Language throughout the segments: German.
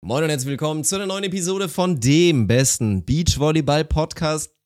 Moin und herzlich willkommen zu einer neuen Episode von dem besten Beachvolleyball-Podcast.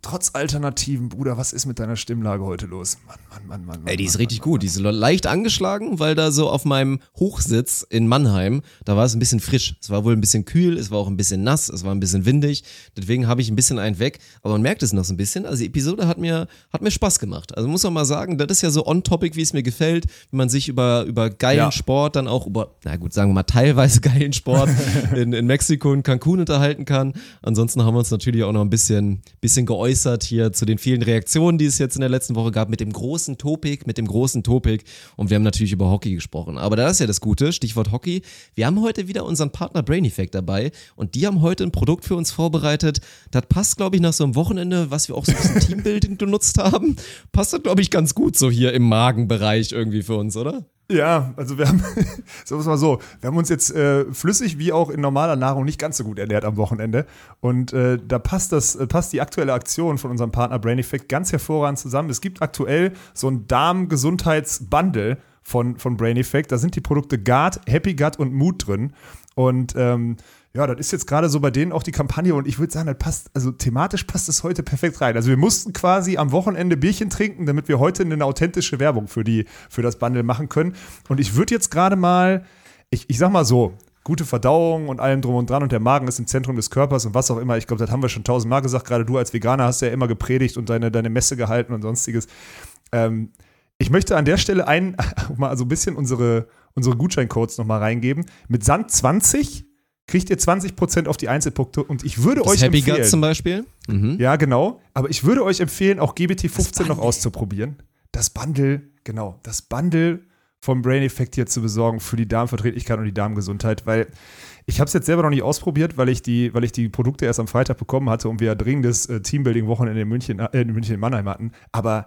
Trotz Alternativen, Bruder, was ist mit deiner Stimmlage heute los? Mann, Mann, Mann, Mann. Ey, die ist Mann, richtig Mann, gut. Die ist leicht angeschlagen, weil da so auf meinem Hochsitz in Mannheim, da war es ein bisschen frisch. Es war wohl ein bisschen kühl, es war auch ein bisschen nass, es war ein bisschen windig. Deswegen habe ich ein bisschen einen weg. Aber man merkt es noch so ein bisschen. Also die Episode hat mir, hat mir Spaß gemacht. Also muss man mal sagen, das ist ja so on-topic, wie es mir gefällt, wenn man sich über, über geilen Ja. Sport, dann auch über, na gut, sagen wir mal teilweise geilen Sport in, in Mexiko und Cancun unterhalten kann. Ansonsten haben wir uns natürlich auch noch ein bisschen, bisschen geäußert hier zu den vielen Reaktionen, die es jetzt in der letzten Woche gab, mit dem großen Topic, mit dem großen Topic. Und wir haben natürlich über Hockey gesprochen. Aber das ist ja das Gute, Stichwort Hockey. Wir haben heute wieder unseren Partner Brain Effect dabei und die haben heute ein Produkt für uns vorbereitet. Das passt, glaube ich, nach so einem Wochenende, was wir auch so ein bisschen Teambuilding genutzt haben. Passt das, glaube ich, ganz gut so hier im Magenbereich irgendwie für uns, oder? Ja, also wir haben, sagen wir es mal so, wir haben uns jetzt äh, flüssig wie auch in normaler Nahrung nicht ganz so gut ernährt am Wochenende. Und äh, da passt das, äh, passt die aktuelle Aktion von unserem Partner Brain Effect ganz hervorragend zusammen. Es gibt aktuell so ein Darm-Gesundheits-Bundle von, von Brain Effect. Da sind die Produkte Guard, Happy Gut und Mood drin. Und ähm, ja, das ist jetzt gerade so bei denen auch die Kampagne und ich würde sagen, das passt, also thematisch passt es heute perfekt rein. Also wir mussten quasi am Wochenende Bierchen trinken, damit wir heute eine authentische Werbung für, die, für das Bundle machen können. Und ich würde jetzt gerade mal, ich, ich sag mal so, gute Verdauung und allem drum und dran und der Magen ist im Zentrum des Körpers und was auch immer. Ich glaube, das haben wir schon tausendmal gesagt. Gerade du als Veganer hast ja immer gepredigt und deine, deine Messe gehalten und sonstiges. Ähm, ich möchte an der Stelle ein, mal so ein bisschen unsere, unsere Gutscheincodes nochmal reingeben. Mit Sand 20 kriegt ihr 20% auf die Einzelpunkte und ich würde Das euch Happy empfehlen. Gut zum Beispiel. Mhm. Ja, genau. Aber ich würde euch empfehlen, auch GBT15 noch auszuprobieren. Das Bundle, genau, das Bundle vom Brain Effect hier zu besorgen für die Darmverträglichkeit und die Darmgesundheit, weil ich habe es jetzt selber noch nicht ausprobiert, weil ich die, weil ich die Produkte erst am Freitag bekommen hatte und wir ja dringendes äh, Teambuilding-Wochenende in München, äh, in München in Mannheim hatten. Aber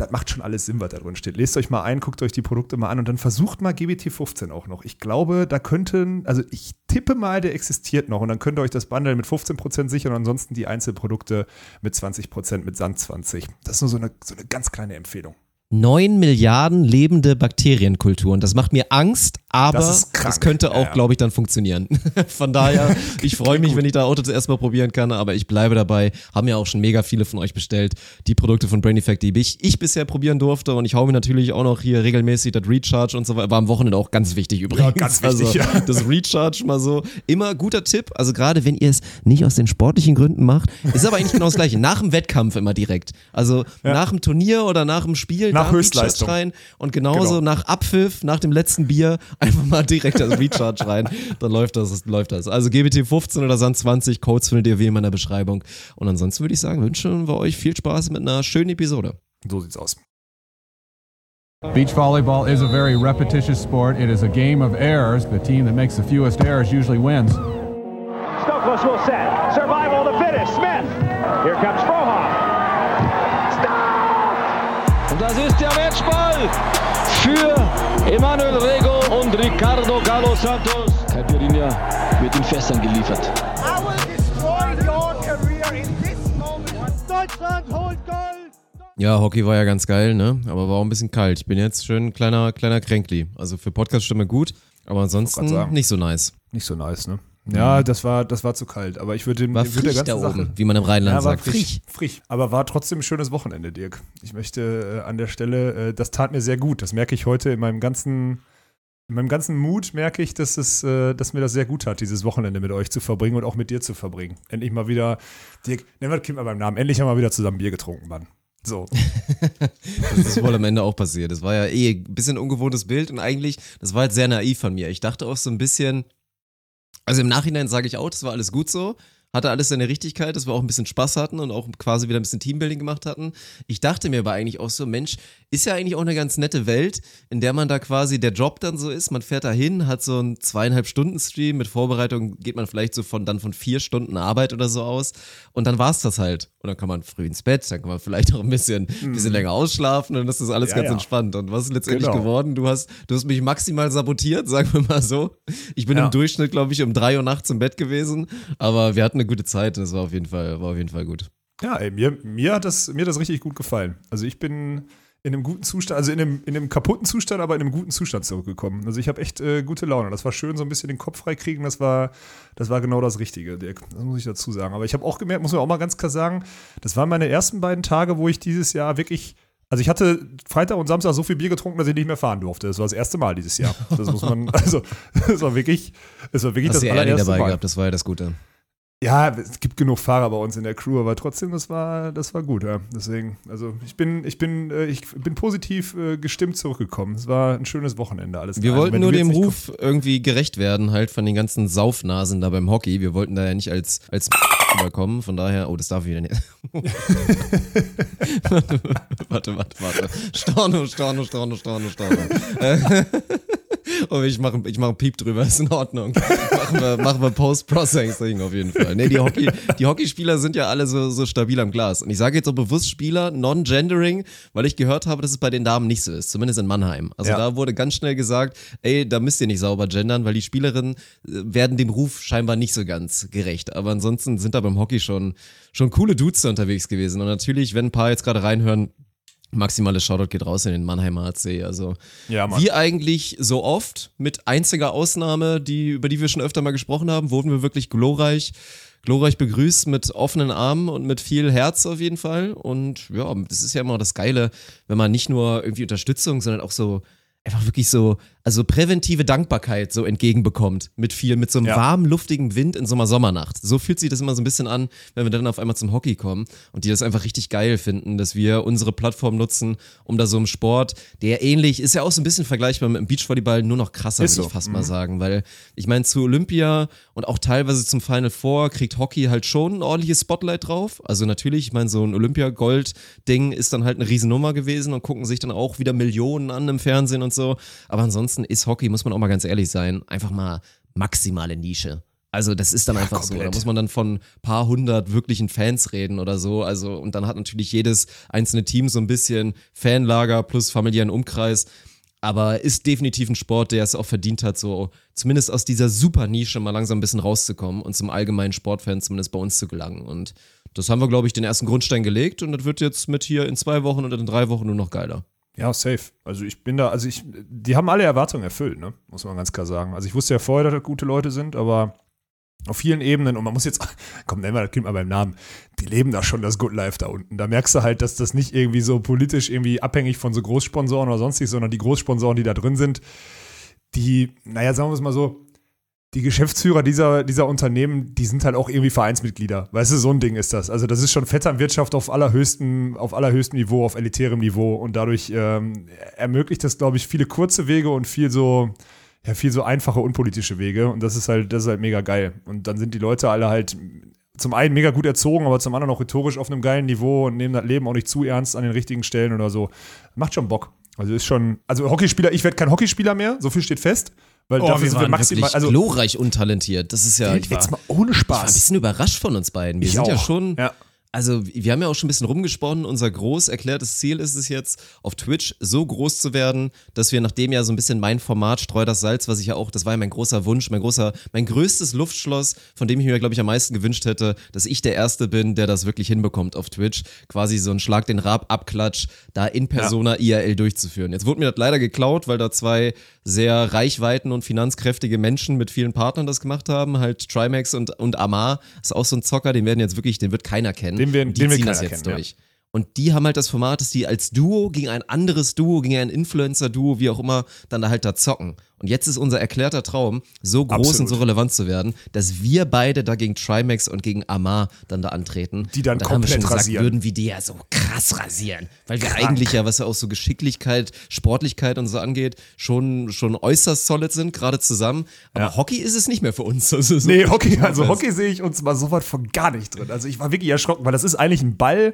das macht schon alles Sinn, was da drin steht. Lest euch mal ein, guckt euch die Produkte mal an und dann versucht mal GBT15 auch noch. Ich glaube, da könnten, also ich tippe mal, der existiert noch und dann könnt ihr euch das Bundle mit 15% sichern und ansonsten die Einzelprodukte mit 20% mit Sand 20. Das ist nur so eine, so eine ganz kleine Empfehlung. 9 Milliarden lebende Bakterienkulturen. Das macht mir Angst, aber Das das, könnte auch, Ja, ja. glaube ich, dann funktionieren. Von daher, ich freue mich, wenn ich da Auto zuerst mal probieren kann, aber ich bleibe dabei. Haben ja auch schon mega viele von euch bestellt. Die Produkte von Brain Effect, die ich, ich bisher probieren durfte und ich hau mir natürlich auch noch hier regelmäßig das Recharge und so weiter. War am Wochenende auch ganz wichtig übrigens. ganz wichtig, also, ja. Das Recharge mal so. Immer guter Tipp. Also gerade wenn ihr es nicht aus den sportlichen Gründen macht, ist aber eigentlich genau das Gleiche. Nach dem Wettkampf immer direkt. Also nach dem Turnier oder nach dem Spiel. Nach Höchstleistung. Rein und genauso Genau. nach Abpfiff, nach dem letzten Bier, einfach mal direkt das Recharge rein. Dann läuft das, läuft das. Also GBT 15 oder Sand 20, Codes findet ihr wie immer in der Beschreibung. Und ansonsten würde ich sagen, wünschen wir euch viel Spaß mit einer schönen Episode. So sieht's aus. Beach volleyball is a very repetitious sport. It is a game of errors. The team that makes the fewest errors usually wins. Stokos will set. Survival of the fittest. Smith. Here comes Frohoff. Stop! Und das ist der Matchball für Emanuel Rego und Ricardo Galo Santos. Caipirinha wird in Fässern geliefert. I will destroy your career in this moment. Deutschland holt Gold! Ja, Hockey war ja ganz geil, ne? Aber war auch ein bisschen kalt. Ich bin jetzt schön ein kleiner, kleiner Kränkli. Also für Podcast-Stimme gut, aber ansonsten nicht so nice. Nicht so nice, ne? Ja, das war, das war zu kalt. Aber ich würde dem War ich würde frisch der da ganzen oben, Sache- wie man im Rheinland Ja, war sagt. frisch, frisch. Aber war trotzdem ein schönes Wochenende, Dirk. Ich möchte äh, an der Stelle, äh, das tat mir sehr gut. Das merke ich heute in meinem ganzen, in meinem ganzen Mut merke ich, dass es, äh, dass mir das sehr gut hat, dieses Wochenende mit euch zu verbringen und auch mit dir zu verbringen. Endlich mal wieder, Dirk, nennen wir das Kind mal beim Namen. Endlich haben wir wieder zusammen Bier getrunken, Mann. So. Das ist wohl am Ende auch passiert. Das war ja eh ein bisschen ungewohntes Bild und eigentlich, das war jetzt sehr naiv von mir. Ich dachte auch so ein bisschen, also im Nachhinein sage ich auch, das war alles gut so. Hatte alles seine Richtigkeit, dass wir auch ein bisschen Spaß hatten und auch quasi wieder ein bisschen Teambuilding gemacht hatten. Ich dachte mir aber eigentlich auch so, Mensch, ist ja eigentlich auch eine ganz nette Welt, in der man da quasi der Job dann so ist. Man fährt da hin, hat so einen zweieinhalb Stunden Stream. Mit Vorbereitung geht man vielleicht so von dann von vier Stunden Arbeit oder so aus. Und dann war's das halt. Und dann kann man früh ins Bett, dann kann man vielleicht auch ein bisschen, bisschen länger ausschlafen und das ist alles Ja, ganz ja. entspannt. Und was ist letztendlich Genau. geworden? Du hast, du hast mich maximal sabotiert, sagen wir mal so. Ich bin Ja. im Durchschnitt, glaube ich, um drei Uhr nachts im Bett gewesen, aber wir hatten eine gute Zeit und es war auf jeden Fall, war auf jeden Fall gut. Ja, ey, mir, mir, hat das, mir hat das richtig gut gefallen. Also ich bin, in einem guten Zustand, also in einem, in einem kaputten Zustand, aber in einem guten Zustand zurückgekommen. Also ich habe echt äh, gute Laune. Das war schön, so ein bisschen den Kopf freikriegen. Das war, das war genau das Richtige, Dirk. Das muss ich dazu sagen. Aber ich habe auch gemerkt, muss man auch mal ganz klar sagen, das waren meine ersten beiden Tage, wo ich dieses Jahr wirklich also ich hatte Freitag und Samstag so viel Bier getrunken, dass ich nicht mehr fahren durfte. Das war das erste Mal dieses Jahr. Das muss man, also es war wirklich, es war wirklich Hast das allererste dabei Mal. gehabt, das war ja das Gute. Ja, es gibt genug Fahrer bei uns in der Crew, aber trotzdem, das war, das war gut, ja. Deswegen, also ich bin, ich bin, äh, ich bin positiv äh, gestimmt zurückgekommen. Es war ein schönes Wochenende, alles. Wir wollten nur dem Ruf irgendwie gerecht werden, halt von den ganzen Saufnasen da beim Hockey. Wir wollten da ja nicht als, als überkommen, von daher, oh, das darf ich wieder nicht. warte, warte, warte. Storno, Storno, Storno, Storno, Storno. Oh, ich mache ich mach einen Piep drüber, ist in Ordnung. machen wir, machen wir Post-Processing auf jeden Fall. Nee, die, Hockey, die Hockeyspieler sind ja alle so, so stabil am Glas. Und ich sage jetzt auch bewusst Spieler, non-gendering, weil ich gehört habe, dass es bei den Damen nicht so ist, zumindest in Mannheim. Also Ja. da wurde ganz schnell gesagt, ey, da müsst ihr nicht sauber gendern, weil die Spielerinnen äh, werden dem Ruf scheinbar nicht so ganz gerecht. Aber ansonsten sind da beim Hockey schon, schon coole Dudes unterwegs gewesen. Und natürlich, wenn ein paar jetzt gerade reinhören, maximales Shoutout geht raus in den Mannheimer AC. Also Ja, Mann. wie eigentlich so oft, mit einziger Ausnahme, die, über die wir schon öfter mal gesprochen haben, wurden wir wirklich glorreich, glorreich begrüßt mit offenen Armen und mit viel Herz auf jeden Fall. Und ja, das ist ja immer das Geile, wenn man nicht nur irgendwie Unterstützung, sondern auch so einfach wirklich so, also präventive Dankbarkeit so entgegenbekommt mit viel, mit so einem Ja. warmen, luftigen Wind in so einer Sommernacht. So fühlt sich das immer so ein bisschen an, wenn wir dann auf einmal zum Hockey kommen und die das einfach richtig geil finden, dass wir unsere Plattform nutzen, um da so im Sport, der ähnlich, ist ja auch so ein bisschen vergleichbar mit dem Beachvolleyball, nur noch krasser, Ist würde so. ich fast mal sagen, weil ich meine, zu Olympia und auch teilweise zum Final Four kriegt Hockey halt schon ein ordentliches Spotlight drauf. Also natürlich, ich meine, so ein Olympia-Gold-Ding ist dann halt eine Riesennummer gewesen und gucken sich dann auch wieder Millionen an im Fernsehen und so. Aber ansonsten ist Hockey, muss man auch mal ganz ehrlich sein, einfach mal maximale Nische. Also das ist dann einfach so. Da komplett. muss man dann von paar hundert wirklichen Fans reden oder so. Also und dann hat natürlich jedes einzelne Team so ein bisschen Fanlager plus familiären Umkreis. Aber ist definitiv ein Sport, der es auch verdient hat, so zumindest aus dieser super Nische mal langsam ein bisschen rauszukommen und zum allgemeinen Sportfan zumindest bei uns zu gelangen. Und das haben wir, glaube ich, den ersten Grundstein gelegt und das wird jetzt mit hier in zwei Wochen oder in drei Wochen nur noch geiler. Ja, safe. Also ich bin da, also ich, die haben alle Erwartungen erfüllt, ne? Muss man ganz klar sagen. Also ich wusste ja vorher, dass das gute Leute sind, aber auf vielen Ebenen, und man muss jetzt, komm, nennen wir das Kind mal beim Namen, die leben da schon das Good Life da unten. Da merkst du halt, dass das nicht irgendwie so politisch irgendwie abhängig von so Großsponsoren oder sonstiges, sondern die Großsponsoren, die da drin sind, die, naja, sagen wir es mal so, die Geschäftsführer dieser, dieser Unternehmen, die sind halt auch irgendwie Vereinsmitglieder. Weißt du, so ein Ding ist das. Also das ist schon Vetternwirtschaft auf allerhöchstem, auf allerhöchstem Niveau, auf elitärem Niveau. Und dadurch ähm, ermöglicht das, glaube ich, viele kurze Wege und viel so, ja, viel so einfache, unpolitische Wege. Und das ist halt, das ist halt mega geil. Und dann sind die Leute alle halt zum einen mega gut erzogen, aber zum anderen auch rhetorisch auf einem geilen Niveau und nehmen das Leben auch nicht zu ernst an den richtigen Stellen oder so. Macht schon Bock. Also ist schon, also Hockeyspieler, ich werde kein Hockeyspieler mehr, so viel steht fest. Weil dafür sind wir maximal, wirklich also glorreich untalentiert. Das ist ja, ich war, jetzt mal ohne ich war ein Spaß. bisschen überrascht von uns beiden. Wir Ich sind ja auch. schon, Ja. also wir haben ja auch schon ein bisschen rumgesponnen. Unser groß erklärtes Ziel ist es jetzt, auf Twitch so groß zu werden, dass wir nachdem ja so ein bisschen mein Format Streu das Salz, was ich ja auch, das war ja mein großer Wunsch, mein großer, mein größtes Luftschloss, von dem ich mir, glaube ich, am meisten gewünscht hätte, dass ich der Erste bin, der das wirklich hinbekommt auf Twitch. Quasi so ein Schlag den Rab, Abklatsch, da in Persona IRL durchzuführen. Jetzt wurde mir das leider geklaut, weil da zwei sehr reichweiten und finanzkräftige Menschen mit vielen Partnern das gemacht haben. Halt Trimax und, und Amar ist auch so ein Zocker, den werden jetzt wirklich, den wird keiner kennen. Den werden- den das keiner jetzt kennen, durch. Und die haben halt das Format, dass die als Duo gegen ein anderes Duo, gegen ein Influencer-Duo, wie auch immer, dann da halt da zocken. Und jetzt ist unser erklärter Traum, so groß Absolut. und so relevant zu werden, dass wir beide da gegen Trimax und gegen Amar dann da antreten. Die dann und dann haben wir schon komplett gesagt, rasieren. würden wir die ja so krass rasieren. Weil wir Krank. eigentlich ja, was ja auch so Geschicklichkeit, Sportlichkeit und so angeht, schon, schon äußerst solid sind, gerade zusammen. Aber Ja. Hockey ist es nicht mehr für uns. Also so Nee, Hockey, also. Hockey sehe ich uns mal so weit von gar nicht drin. Also ich war wirklich erschrocken, weil das ist eigentlich ein Ball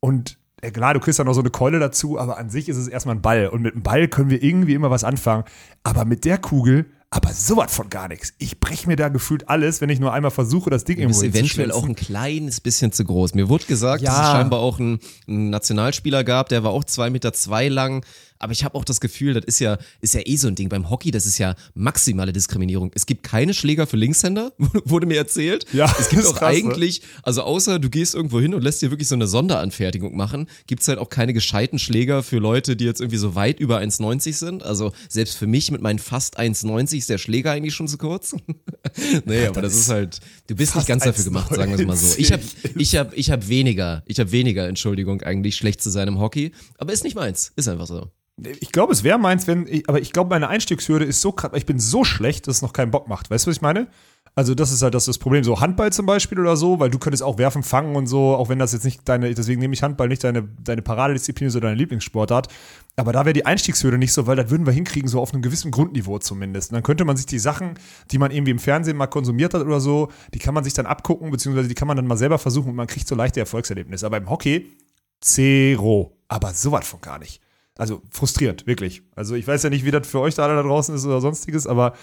und ja, klar, du kriegst ja noch so eine Keule dazu, aber an sich ist es erstmal ein Ball. Und mit dem Ball können wir irgendwie immer was anfangen. Aber mit der Kugel, aber sowas von gar nichts. Ich breche mir da gefühlt alles, wenn ich nur einmal versuche, das Ding Du irgendwo bist eventuell auch ein kleines bisschen zu groß. Mir wurde gesagt, dass Ja. es scheinbar auch einen, einen Nationalspieler gab, der war auch zwei Meter zwei lang. Aber ich habe auch das Gefühl, das ist ja, ist ja eh so ein Ding. Beim Hockey, das ist ja maximale Diskriminierung. Es gibt keine Schläger für Linkshänder, wurde mir erzählt. Ja, es gibt auch krass, ne? eigentlich, also außer du gehst irgendwo hin und lässt dir wirklich so eine Sonderanfertigung machen, gibt's halt auch keine gescheiten Schläger für Leute, die jetzt irgendwie so weit über 1,90 sind. Also selbst für mich mit meinen fast 1,90 ist der Schläger eigentlich schon zu kurz. nee, aber das ist halt, du bist nicht ganz dafür gemacht, sagen wir es mal so. Ich habe 1,90 ich hab, ich hab weniger, ich habe weniger, Entschuldigung, eigentlich schlecht zu sein im Hockey, aber ist nicht meins, ist einfach so. Ich glaube, es wäre meins, wenn, ich, aber ich glaube, meine Einstiegshürde ist so krass, ich bin so schlecht, dass es noch keinen Bock macht. Weißt du, was ich meine? Also, das ist halt das, das Problem. So Handball zum Beispiel oder so, weil du könntest auch werfen, fangen und so, auch wenn das jetzt nicht deine, deswegen nehme ich Handball nicht deine, deine Paradedisziplin, sondern deine Lieblingssportart. Aber da wäre die Einstiegshürde nicht so, weil das würden wir hinkriegen, so auf einem gewissen Grundniveau zumindest. Und dann könnte man sich die Sachen, die man irgendwie im Fernsehen mal konsumiert hat oder so, die kann man sich dann abgucken, beziehungsweise die kann man dann mal selber versuchen und man kriegt so leichte Erfolgserlebnisse. Aber im Hockey, zero. Aber sowas von gar nicht. Also frustrierend, wirklich. Also ich weiß ja nicht, wie das für euch da alle da draußen ist oder sonstiges, aber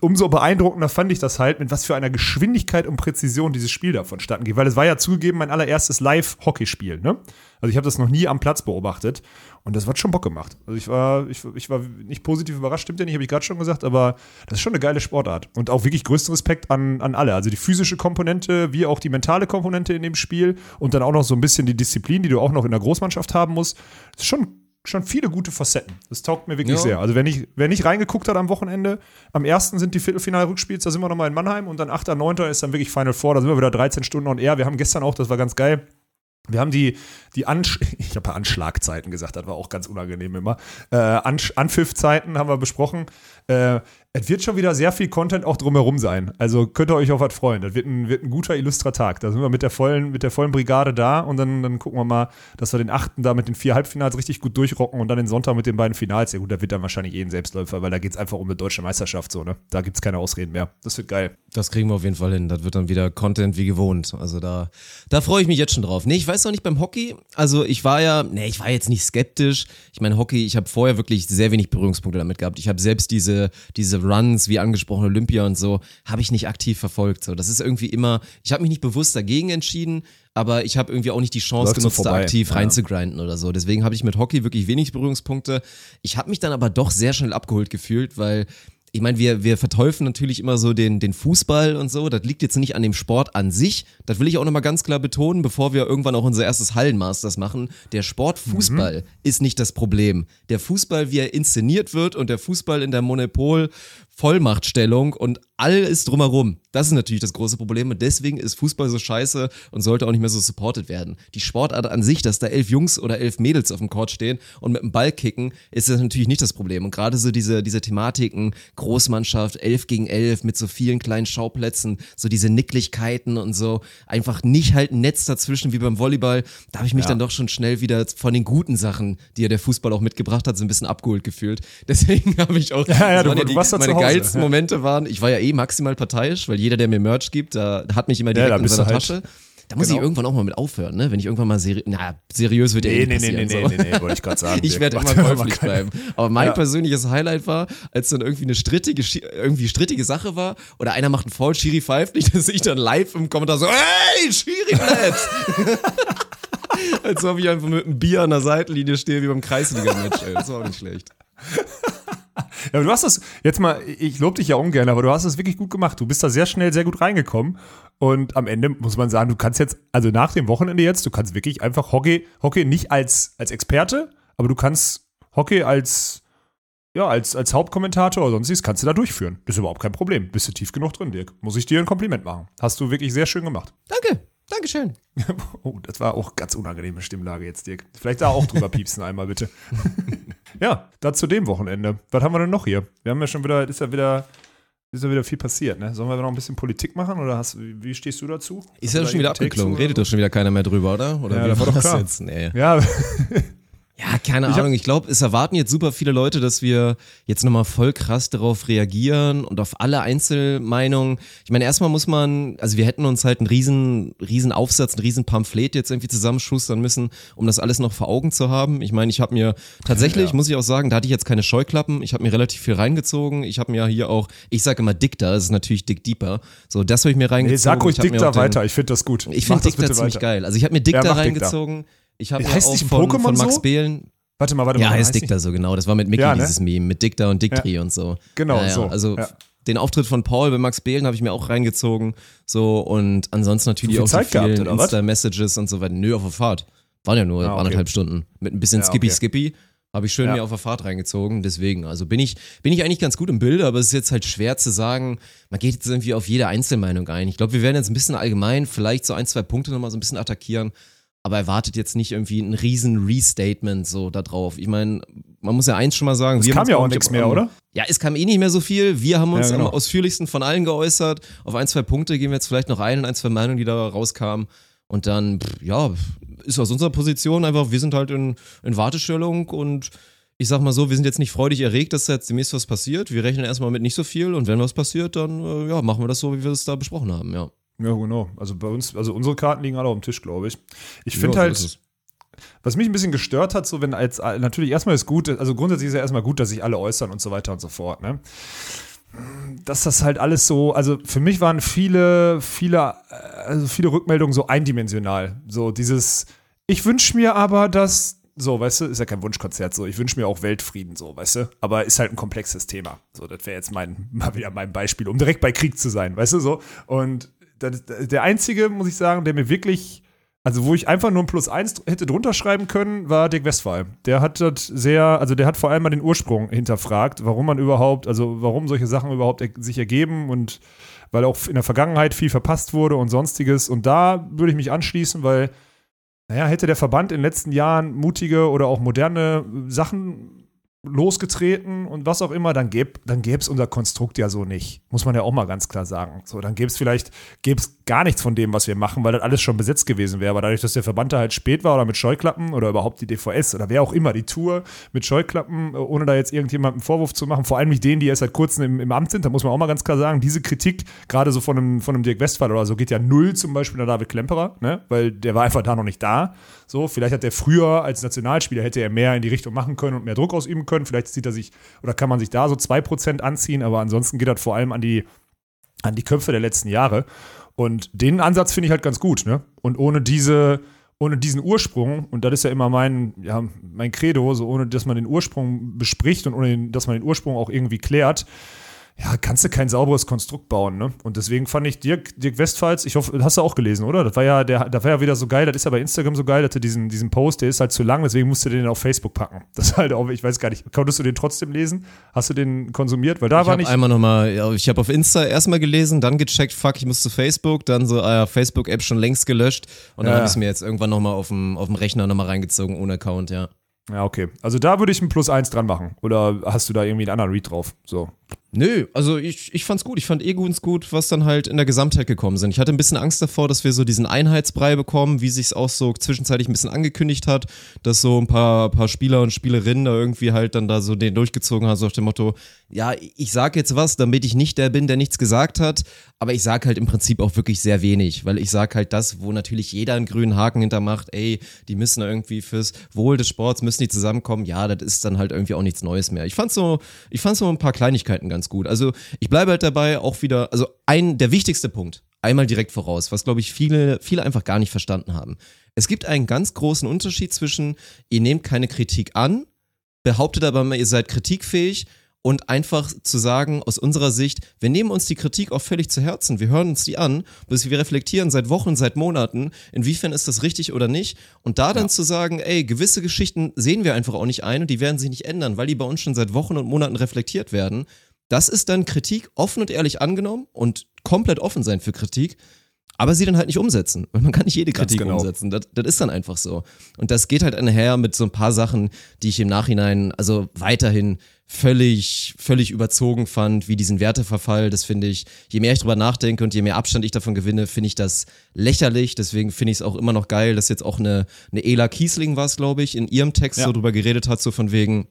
umso beeindruckender fand ich das halt, mit was für einer Geschwindigkeit und Präzision dieses Spiel da vonstatten geht. Weil es war ja zugegeben mein allererstes Live-Hockeyspiel, ne? Also ich habe das noch nie am Platz beobachtet und das hat schon Bock gemacht. Also ich war, ich, ich war nicht positiv überrascht, stimmt ja nicht, habe ich gerade schon gesagt, aber das ist schon eine geile Sportart. Und auch wirklich größten Respekt an, an alle. Also die physische Komponente, wie auch die mentale Komponente in dem Spiel und dann auch noch so ein bisschen die Disziplin, die du auch noch in der Großmannschaft haben musst. Das ist schon schon viele gute Facetten. Das taugt mir wirklich Ja. sehr. Also, wenn ich, wer nicht reingeguckt hat am Wochenende, am ersten sind die Viertelfinal-Rückspiels, da sind wir nochmal in Mannheim und dann 8., 9. ist dann wirklich Final Four, da sind wir wieder 13 Stunden on air. Wir haben gestern auch, das war ganz geil, wir haben die, die Ansch ich habe ja Anschlagzeiten gesagt, das war auch ganz unangenehm immer. Äh, Ansch Anpfiffzeiten haben wir besprochen. Äh, es wird schon wieder sehr viel Content auch drumherum sein. Also könnt ihr euch auf was freuen. Das wird ein, wird ein guter, illustrer Tag. Da sind wir mit der vollen, mit der vollen Brigade da und dann, dann gucken wir mal, dass wir den achten da mit den vier Halbfinals richtig gut durchrocken und dann den Sonntag mit den beiden Finals. Ja gut, da wird dann wahrscheinlich eh ein Selbstläufer, weil da geht es einfach um eine deutsche Meisterschaft so, ne? Da gibt es keine Ausreden mehr. Das wird geil. Das kriegen wir auf jeden Fall hin. Das wird dann wieder Content wie gewohnt. Also da, da freue ich mich jetzt schon drauf. Nee, ich weiß noch nicht beim Hockey. Also ich war ja, nee, ich war jetzt nicht skeptisch. Ich meine, Hockey, ich habe vorher wirklich sehr wenig Berührungspunkte damit gehabt. Ich habe selbst diese, diese Runs, wie angesprochen, Olympia und so, habe ich nicht aktiv verfolgt. So, das ist irgendwie immer, ich habe mich nicht bewusst dagegen entschieden, aber ich habe irgendwie auch nicht die Chance Läuft so genutzt, da vorbei. aktiv Ja. reinzugrinden oder so. Deswegen habe ich mit Hockey wirklich wenig Berührungspunkte. Ich habe mich dann aber doch sehr schnell abgeholt gefühlt, weil ich meine, wir, wir verteufeln natürlich immer so den, den Fußball und so. Das liegt jetzt nicht an dem Sport an sich. Das will ich auch nochmal ganz klar betonen, bevor wir irgendwann auch unser erstes Hallenmasters machen. Der Sport Fußball ist nicht das Problem. Der Fußball, wie er inszeniert wird und der Fußball in der Monopol Vollmachtstellung und alles drumherum. Das ist natürlich das große Problem und deswegen ist Fußball so scheiße und sollte auch nicht mehr so supported werden. Die Sportart an sich, dass da elf Jungs oder elf Mädels auf dem Court stehen und mit dem Ball kicken, ist das natürlich nicht das Problem. Und gerade so diese, diese Thematiken, Großmannschaft, elf gegen elf mit so vielen kleinen Schauplätzen, so diese Nicklichkeiten und so, einfach nicht halt ein Netz dazwischen wie beim Volleyball, da habe ich mich dann doch schon schnell wieder von den guten Sachen, die ja der Fußball auch mitgebracht hat, so ein bisschen abgeholt gefühlt. Deswegen habe ich auch, Ja, ja, du- du die, meine Hause. Geilsten Momente waren, ich war ja eh maximal parteiisch, weil jeder, der mir Merch gibt, da hat mich immer Ja, direkt da in seiner halt- Tasche. Da muss Genau. ich irgendwann auch mal mit aufhören, ne? Wenn ich irgendwann mal seri na, seriös wird ja Nee, eh nee, nee, nee, nee, so. nee, nee, wollte ich gerade sagen. Ich werde immer käuflich bleiben. Aber mein Ja. persönliches Highlight war, als dann irgendwie eine strittige, irgendwie strittige Sache war oder einer macht einen Foul, Schiri pfeift nicht, dass ich dann live im Kommentar so, hey, Schiri bleibt! Als ob ich einfach mit einem Bier an der Seitenlinie stehe wie beim Kreisliga-Match, ey. Das war auch nicht schlecht. Ja, aber du hast das, jetzt mal, ich lobe dich ja ungern, aber du hast es wirklich gut gemacht. Du bist da sehr schnell, sehr gut reingekommen. Und am Ende muss man sagen, du kannst jetzt, also nach dem Wochenende jetzt, du kannst wirklich einfach Hockey, Hockey nicht als, als Experte, aber du kannst Hockey als, ja, als, als Hauptkommentator oder sonstiges kannst du da durchführen. Das ist überhaupt kein Problem. Bist du tief genug drin, Dirk. Muss ich dir ein Kompliment machen. Hast du wirklich sehr schön gemacht. Danke, Dankeschön. Oh, das war auch ganz unangenehme Stimmlage jetzt, Dirk. Vielleicht da auch drüber piepsen einmal, bitte. ja, da zu dem Wochenende. Was haben wir denn noch hier? Wir haben ja schon wieder, ist ja wieder, ist ja wieder viel passiert, ne? Sollen wir noch ein bisschen Politik machen oder hast, wie stehst du dazu? Ist ja schon wieder abgeklungen. Redet doch schon wieder keiner mehr drüber, oder? Oder Ja, wie das war doch das klar. jetzt? Nee. Ja, Ja, keine Ich Ahnung. Ich glaube, es erwarten jetzt super viele Leute, dass wir jetzt nochmal voll krass darauf reagieren und auf alle Einzelmeinungen. Ich meine, erstmal muss man, also wir hätten uns halt einen riesen, riesen Aufsatz, ein riesen Pamphlet jetzt irgendwie zusammenschustern müssen, um das alles noch vor Augen zu haben. Ich meine, ich habe mir tatsächlich, Ja. muss ich auch sagen, da hatte ich jetzt keine Scheuklappen. Ich habe mir relativ viel reingezogen. Ich habe mir hier auch, ich sage immer Dicta, das ist natürlich Dick Deeper. So, das habe ich mir reingezogen. nee, sag ruhig dick da weiter. Ich finde das gut. ich finde Dicta bitte ziemlich weiter. geil. Also ich habe mir Dicta Ja, mach Dicta. Ich habe Heißt auch von, Pokémon von Max so? Behlen. Warte mal, warte mal. Ja, heißt Dicta so genau. Das war mit Mickey Ja, ne? dieses Meme, mit Dicta und Dictri und so. Genau, ja, ja. so, Also ja. den Auftritt von Paul bei Max Behlen habe ich mir auch reingezogen. So und ansonsten natürlich viel auch Zeit die gehabt, vielen oder was? Insta-Messages und so weiter. Nö, auf der Fahrt. Waren ja nur Ah, okay. anderthalb Stunden. Mit ein bisschen Ja, Skippy okay. Skippy. Habe ich schön Ja. mir auf der Fahrt reingezogen, deswegen. Also bin ich, bin ich eigentlich ganz gut im Bilde, aber es ist jetzt halt schwer zu sagen, man geht jetzt irgendwie auf jede Einzelmeinung ein. Ich glaube, wir werden jetzt ein bisschen allgemein, vielleicht so ein, zwei Punkte nochmal so ein bisschen attackieren, aber erwartet jetzt nicht irgendwie ein riesen Restatement so da drauf. Ich meine, man muss ja eins schon mal sagen. Es kam ja auch nichts mehr, oder? Ja, es kam eh nicht mehr so viel. Wir haben uns Ja, genau. am ausführlichsten von allen geäußert. Auf ein, zwei Punkte gehen wir jetzt vielleicht noch ein und ein, zwei Meinungen, die da rauskamen. Und dann, pff, ja, ist aus unserer Position einfach, wir sind halt in, in Wartestellung und ich sag mal so, wir sind jetzt nicht freudig erregt, dass da jetzt demnächst was passiert. Wir rechnen erstmal mit nicht so viel und wenn was passiert, dann äh, ja, machen wir das so, wie wir es da besprochen haben, ja. Ja, genau. Also bei uns, also unsere Karten liegen alle auf dem Tisch, glaube ich. Ich Ja, finde so halt, es. was mich ein bisschen gestört hat, so wenn als natürlich erstmal ist gut, also grundsätzlich ist ja erstmal gut, dass sich alle äußern und so weiter und so fort, ne? Dass das halt alles so, also für mich waren viele, viele, also viele Rückmeldungen so eindimensional. So dieses, ich wünsche mir aber, dass, so, weißt du, ist ja kein Wunschkonzert, so, ich wünsche mir auch Weltfrieden, so, weißt du, aber ist halt ein komplexes Thema. So, das wäre jetzt mein, mal wieder mein Beispiel, um direkt bei Krieg zu sein, weißt du, so. Und der einzige, muss ich sagen, der mir wirklich also, wo ich einfach nur ein Plus eins hätte drunter schreiben können, war Dirk Westphal. Der hat das sehr, also der hat vor allem mal den Ursprung hinterfragt, warum man überhaupt, also warum solche Sachen überhaupt er sich ergeben und weil auch in der Vergangenheit viel verpasst wurde und sonstiges. Und da würde ich mich anschließen, weil, naja, hätte der Verband in den letzten Jahren mutige oder auch moderne Sachen losgetreten und was auch immer, dann gäbe gäb's unser Konstrukt ja so nicht. Muss man ja auch mal ganz klar sagen. So, dann gäbe es vielleicht gäb's gar nichts von dem, was wir machen, weil das alles schon besetzt gewesen wäre. Aber dadurch, dass der Verband da halt spät war oder mit Scheuklappen oder überhaupt die DVS oder wer auch immer, die Tour mit Scheuklappen, äh, ohne da jetzt irgendjemandem einen Vorwurf zu machen, vor allem nicht denen, die erst seit kurzem im, im Amt sind, da muss man auch mal ganz klar sagen, diese Kritik, gerade so von einem, von einem Dirk Westphal oder so, geht ja null zum Beispiel an David Klemperer, ne? weil der war einfach da noch nicht da. So, vielleicht hat er früher als Nationalspieler hätte er mehr in die Richtung machen können und mehr Druck ausüben können. Vielleicht zieht er sich oder kann man sich da so 2% anziehen, aber ansonsten geht das vor allem an die, an die Köpfe der letzten Jahre. Und den Ansatz finde ich halt ganz gut, ne? Und ohne diese, ohne diesen Ursprung, und das ist ja immer mein, ja, mein Credo, so ohne dass man den Ursprung bespricht und ohne dass man den Ursprung auch irgendwie klärt, ja, kannst du kein sauberes Konstrukt bauen, ne? Und deswegen fand ich Dirk, Dirk Westphals, ich hoffe, das hast du auch gelesen, oder? Das war ja, der, das war ja wieder so geil, das ist ja bei Instagram so geil, dass du diesen, diesen Post, der ist halt zu lang, deswegen musst du den auf Facebook packen. Das ist halt auch, ich weiß gar nicht, konntest du den trotzdem lesen? Hast du den konsumiert? Weil da Ich war habe nicht. einmal nochmal, ich habe auf Insta erstmal gelesen, dann gecheckt, fuck, ich muss zu Facebook, dann so, ah ja, Facebook-App schon längst gelöscht und dann Ja. habe ich es mir jetzt irgendwann nochmal auf dem, auf dem Rechner nochmal reingezogen, ohne Account, ja. Ja, okay. Also da würde ich ein Plus eins dran machen. Oder hast du da irgendwie einen anderen Read drauf? So. Nö, also ich, ich fand's gut. Ich fand eh gut, gut, was dann halt in der Gesamtheit gekommen sind. Ich hatte ein bisschen Angst davor, dass wir so diesen Einheitsbrei bekommen, wie sich's auch so zwischenzeitlich ein bisschen angekündigt hat, dass so ein paar, paar Spieler und Spielerinnen da irgendwie halt dann da so den durchgezogen haben, so auf dem Motto, ja, ich sag jetzt was, damit ich nicht der bin, der nichts gesagt hat, aber ich sag halt im Prinzip auch wirklich sehr wenig, weil ich sag halt das, wo natürlich jeder einen grünen Haken hintermacht, ey, die müssen irgendwie fürs Wohl des Sports, müssen die zusammenkommen, ja, das ist dann halt irgendwie auch nichts Neues mehr. Ich fand so, ich fand so ein paar Kleinigkeiten ganz gut. Also ich bleibe halt dabei auch wieder, also ein, der wichtigste Punkt, einmal direkt voraus, was glaube ich viele, viele einfach gar nicht verstanden haben. Es gibt einen ganz großen Unterschied zwischen, ihr nehmt keine Kritik an, behauptet aber mal, ihr seid kritikfähig und einfach zu sagen, aus unserer Sicht, wir nehmen uns die Kritik auch völlig zu Herzen, wir hören uns die an, bis wir reflektieren seit Wochen, seit Monaten, inwiefern ist das richtig oder nicht. Und da dann zu sagen, ey, gewisse Geschichten sehen wir einfach auch nicht ein und die werden sich nicht ändern, weil die bei uns schon seit Wochen und Monaten reflektiert werden. Das ist dann Kritik offen und ehrlich angenommen und komplett offen sein für Kritik. Aber sie dann halt nicht umsetzen. Weil man kann nicht jede Kritik genau. umsetzen. Das, das ist dann einfach so. Und das geht halt einher mit so ein paar Sachen, die ich im Nachhinein, also weiterhin völlig, völlig überzogen fand, wie diesen Werteverfall. Das finde ich, je mehr ich drüber nachdenke und je mehr Abstand ich davon gewinne, finde ich das lächerlich. Deswegen finde ich es auch immer noch geil, dass jetzt auch eine, eine Ela Kiesling war es, glaube ich, in ihrem Text Ja. so drüber geredet hat, so von wegen,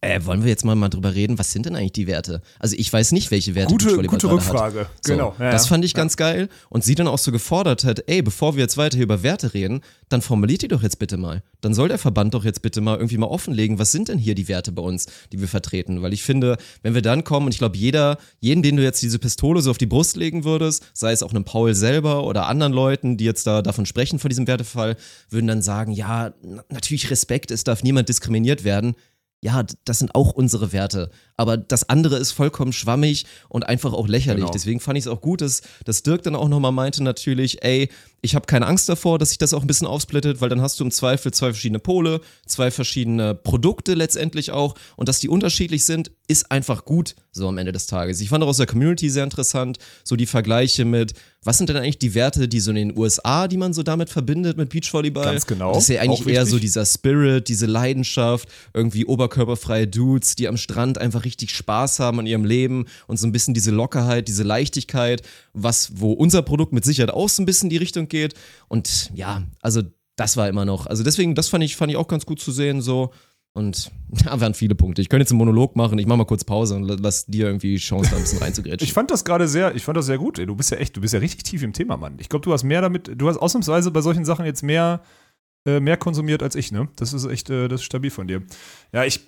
Äh, wollen wir jetzt mal, mal drüber reden, was sind denn eigentlich die Werte? Also ich weiß nicht, welche Werte Gute, Beachvolleyball gute gerade hat. Rückfrage. So, Genau. Ja, das ja. fand ich ganz geil. Und sie dann auch so gefordert hat, ey, bevor wir jetzt weiter hier über Werte reden, dann formuliert die doch jetzt bitte mal. Dann soll der Verband doch jetzt bitte mal irgendwie mal offenlegen, was sind denn hier die Werte bei uns, die wir vertreten? Weil ich finde, wenn wir dann kommen, und ich glaube, jeder, jeden, den du jetzt diese Pistole so auf die Brust legen würdest, sei es auch einem Paul selber oder anderen Leuten, die jetzt da davon sprechen, von diesem Wertefall, würden dann sagen, ja, na- natürlich Respekt, es darf niemand diskriminiert werden ja, das sind auch unsere Werte. Aber das andere ist vollkommen schwammig und einfach auch lächerlich. Genau. Deswegen fand ich es auch gut, dass, dass Dirk dann auch nochmal meinte, natürlich, ey, ich habe keine Angst davor, dass sich das auch ein bisschen aufsplittet, weil dann hast du im Zweifel zwei verschiedene Pole, zwei verschiedene Produkte letztendlich auch. Und dass die unterschiedlich sind, ist einfach gut, so am Ende des Tages. Ich fand auch aus der Community sehr interessant, so die Vergleiche mit, was sind denn eigentlich die Werte, die so in den USA, die man so damit verbindet mit Beachvolleyball? Ganz genau. Das ist ja eigentlich eher so dieser Spirit, diese Leidenschaft, irgendwie oberkörperfreie Dudes, die am Strand einfach richtig Spaß haben an ihrem Leben und so ein bisschen diese Lockerheit, diese Leichtigkeit, was, wo unser Produkt mit Sicherheit auch so ein bisschen in die Richtung geht. Und ja, also das war immer noch. Also deswegen, das fand ich, fand ich auch ganz gut zu sehen, so. Und da waren viele Punkte. Ich könnte jetzt einen Monolog machen, ich mache mal kurz Pause und la- lass dir irgendwie Chance, da ein bisschen reinzugrätschen. Ich fand das gerade sehr, ich fand das sehr gut. Du bist ja echt, du bist ja richtig tief im Thema, Mann. Ich glaube, du hast mehr damit, du hast ausnahmsweise bei solchen Sachen jetzt mehr, äh, mehr konsumiert als ich, ne? Das ist echt, äh, das ist stabil von dir. Ja, ich,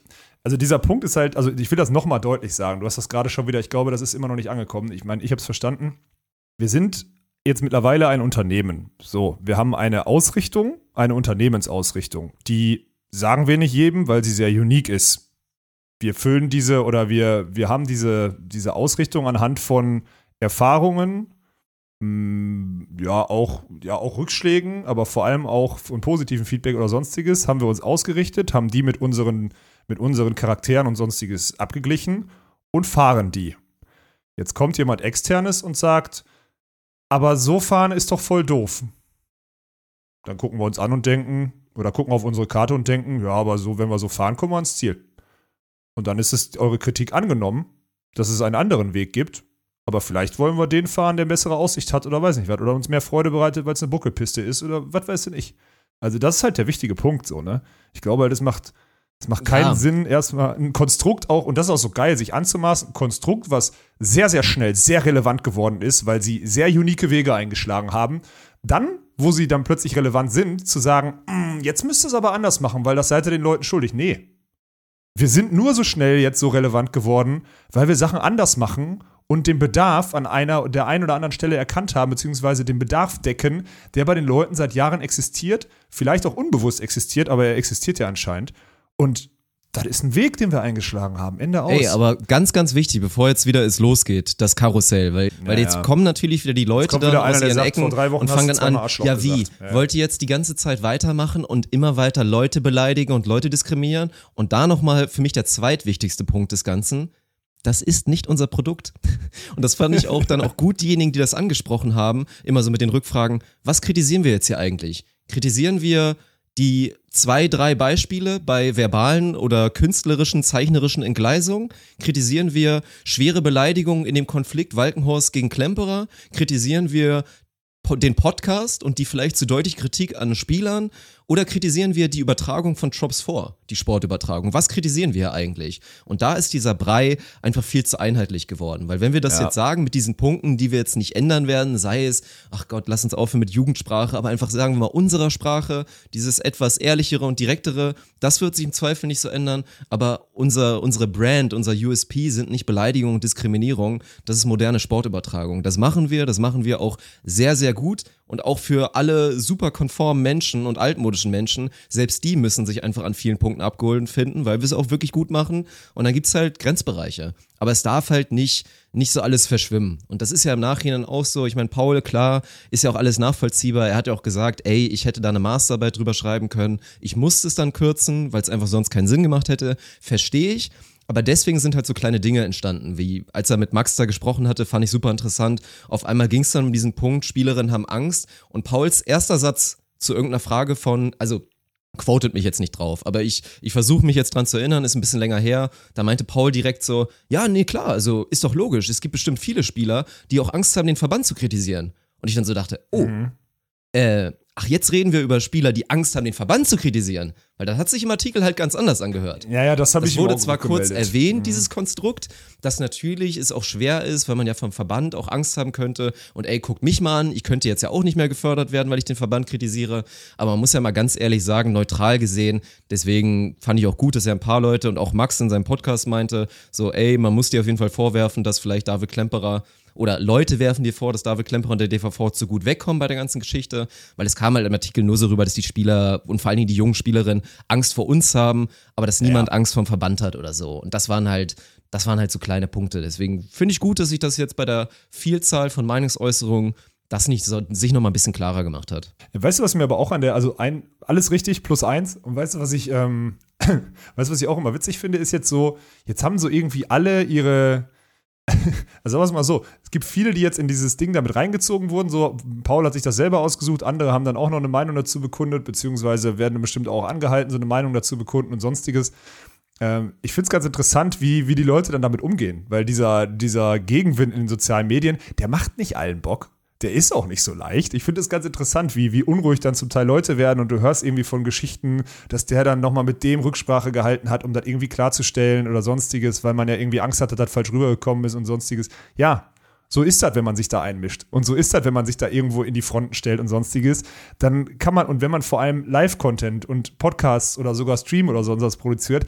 also dieser Punkt ist halt, also ich will das nochmal deutlich sagen. Du hast das gerade schon wieder, ich glaube, das ist immer noch nicht angekommen. Ich meine, ich habe es verstanden. Wir sind jetzt mittlerweile ein Unternehmen. So, wir haben eine Ausrichtung, eine Unternehmensausrichtung, die sagen wir nicht jedem, weil sie sehr unique ist. Wir füllen diese oder wir, wir haben diese, diese Ausrichtung anhand von Erfahrungen, mh, ja auch, ja, auch Rückschlägen, aber vor allem auch von positiven Feedback oder sonstiges, haben wir uns ausgerichtet, haben die mit unseren, mit unseren Charakteren und sonstiges abgeglichen und fahren die. Jetzt kommt jemand externes und sagt, aber so fahren ist doch voll doof. Dann gucken wir uns an und denken, oder gucken auf unsere Karte und denken, ja, aber so, wenn wir so fahren, kommen wir ans Ziel. Und dann ist es eure Kritik angenommen, dass es einen anderen Weg gibt. Aber vielleicht wollen wir den fahren, der bessere Aussicht hat oder weiß nicht was. Oder uns mehr Freude bereitet, weil es eine Buckelpiste ist oder was weiß denn ich. Also das ist halt der wichtige Punkt so, ne? Ich glaube halt, es macht, es macht keinen Ja. Sinn, erstmal ein Konstrukt auch, und das ist auch so geil, sich anzumaßen, ein Konstrukt, was sehr, sehr schnell sehr relevant geworden ist, weil sie sehr unique Wege eingeschlagen haben, dann, wo sie dann plötzlich relevant sind, zu sagen, "Mm, jetzt müsst ihr es aber anders machen, weil das seid ihr den Leuten schuldig. Nee. Wir sind nur so schnell jetzt so relevant geworden, weil wir Sachen anders machen und den Bedarf an einer der einen oder anderen Stelle erkannt haben, beziehungsweise den Bedarf decken, der bei den Leuten seit Jahren existiert, vielleicht auch unbewusst existiert, aber er existiert ja anscheinend. Und das ist ein Weg, den wir eingeschlagen haben. Ende aus. Ey, aber ganz, ganz wichtig, bevor jetzt wieder es losgeht, das Karussell, weil, weil Ja, jetzt kommen natürlich wieder die Leute dann aus ihren Ecken und fangen dann an, Arschloch ja wie. Ja. wollt ihr jetzt die ganze Zeit weitermachen und immer weiter Leute beleidigen und Leute diskriminieren? Und da nochmal für mich der zweitwichtigste Punkt des Ganzen, das ist nicht unser Produkt. Und das fand ich auch dann auch gut, diejenigen, die das angesprochen haben, immer so mit den Rückfragen, was kritisieren wir jetzt hier eigentlich? Kritisieren wir die zwei, drei Beispiele bei verbalen oder künstlerischen, zeichnerischen Entgleisungen? Kritisieren wir schwere Beleidigungen in dem Konflikt Walkenhorst gegen Klemperer? Kritisieren wir den Podcast und die vielleicht zu deutlich Kritik an Spielern? Oder kritisieren wir die Übertragung von Trops 4, die Sportübertragung? Was kritisieren wir eigentlich? Und da ist dieser Brei einfach viel zu einheitlich geworden. Weil wenn wir das Ja. jetzt sagen mit diesen Punkten, die wir jetzt nicht ändern werden, sei es, ach Gott, lass uns aufhören mit Jugendsprache, aber einfach sagen wir mal unserer Sprache, dieses etwas ehrlichere und direktere, das wird sich im Zweifel nicht so ändern. Aber unser, unsere Brand, unser USP sind nicht Beleidigung und Diskriminierung, das ist moderne Sportübertragung. Das machen wir, das machen wir auch sehr, sehr gut und auch für alle super konformen Menschen und altmodischen Menschen, selbst die müssen sich einfach an vielen Punkten abgeholt finden, weil wir es auch wirklich gut machen. Und dann gibt's halt Grenzbereiche. Aber es darf halt nicht, nicht so alles verschwimmen. Und das ist ja im Nachhinein auch so. Ich meine, Paul, klar, ist ja auch alles nachvollziehbar. Er hat ja auch gesagt, ey, ich hätte da eine Masterarbeit drüber schreiben können. Ich musste es dann kürzen, weil es einfach sonst keinen Sinn gemacht hätte. Verstehe ich. Aber deswegen sind halt so kleine Dinge entstanden, wie als er mit Max da gesprochen hatte, fand ich super interessant. Auf einmal ging es dann um diesen Punkt, Spielerinnen haben Angst. Und Pauls erster Satz zu irgendeiner Frage von, also quotet mich jetzt nicht drauf, aber ich, ich versuche mich jetzt dran zu erinnern, ist ein bisschen länger her. Da meinte Paul direkt so, ja, nee, klar, also ist doch logisch. Es gibt bestimmt viele Spieler, die auch Angst haben, den Verband zu kritisieren. Und ich dann so dachte, oh, äh, ach, jetzt reden wir über Spieler, die Angst haben, den Verband zu kritisieren. Weil das hat sich im Artikel halt ganz anders angehört. Ja, ja, das habe ich wurde zwar kurz erwähnt, dieses Konstrukt, dass natürlich es auch schwer ist, weil man ja vom Verband auch Angst haben könnte und ey, guckt mich mal an, ich könnte jetzt ja auch nicht mehr gefördert werden, weil ich den Verband kritisiere. Aber man muss ja mal ganz ehrlich sagen, neutral gesehen, deswegen fand ich auch gut, dass ja ein paar Leute und auch Max in seinem Podcast meinte, so ey, man muss dir auf jeden Fall vorwerfen, dass vielleicht David Klemperer oder Leute werfen dir vor, dass David Klemperer und der DVV zu gut wegkommen bei der ganzen Geschichte, weil es kam halt im Artikel nur so rüber, dass die Spieler und vor allen Dingen die jungen Spielerinnen Angst vor uns haben, aber dass niemand Angst vom Verband hat oder so. Und das waren halt, das waren halt so kleine Punkte. Deswegen finde ich gut, dass sich das jetzt bei der Vielzahl von Meinungsäußerungen das nicht so, sich nochmal ein bisschen klarer gemacht hat. Weißt du, was mir aber auch an der, also ein, alles richtig, plus eins. Und weißt du, was ich, ähm, weißt du, was ich auch immer witzig finde, ist jetzt so, jetzt haben so irgendwie alle ihre, also sagen wir es mal so, es gibt viele, die jetzt in dieses Ding damit reingezogen wurden. So, Paul hat sich das selber ausgesucht, andere haben dann auch noch eine Meinung dazu bekundet, beziehungsweise werden bestimmt auch angehalten, so eine Meinung dazu bekunden und sonstiges. Ähm, ich finde es ganz interessant, wie, wie die Leute dann damit umgehen, weil dieser, dieser Gegenwind in den sozialen Medien, der macht nicht allen Bock. Der ist auch nicht so leicht. Ich finde es ganz interessant, wie, wie unruhig dann zum Teil Leute werden und du hörst irgendwie von Geschichten, dass der dann nochmal mit dem Rücksprache gehalten hat, um das irgendwie klarzustellen oder sonstiges, weil man ja irgendwie Angst hatte, dass das falsch rübergekommen ist und sonstiges. Ja, so ist das, wenn man sich da einmischt. Und so ist das, wenn man sich da irgendwo in die Fronten stellt und sonstiges. Dann kann man, und wenn man vor allem Live-Content und Podcasts oder sogar Stream oder sonst was produziert,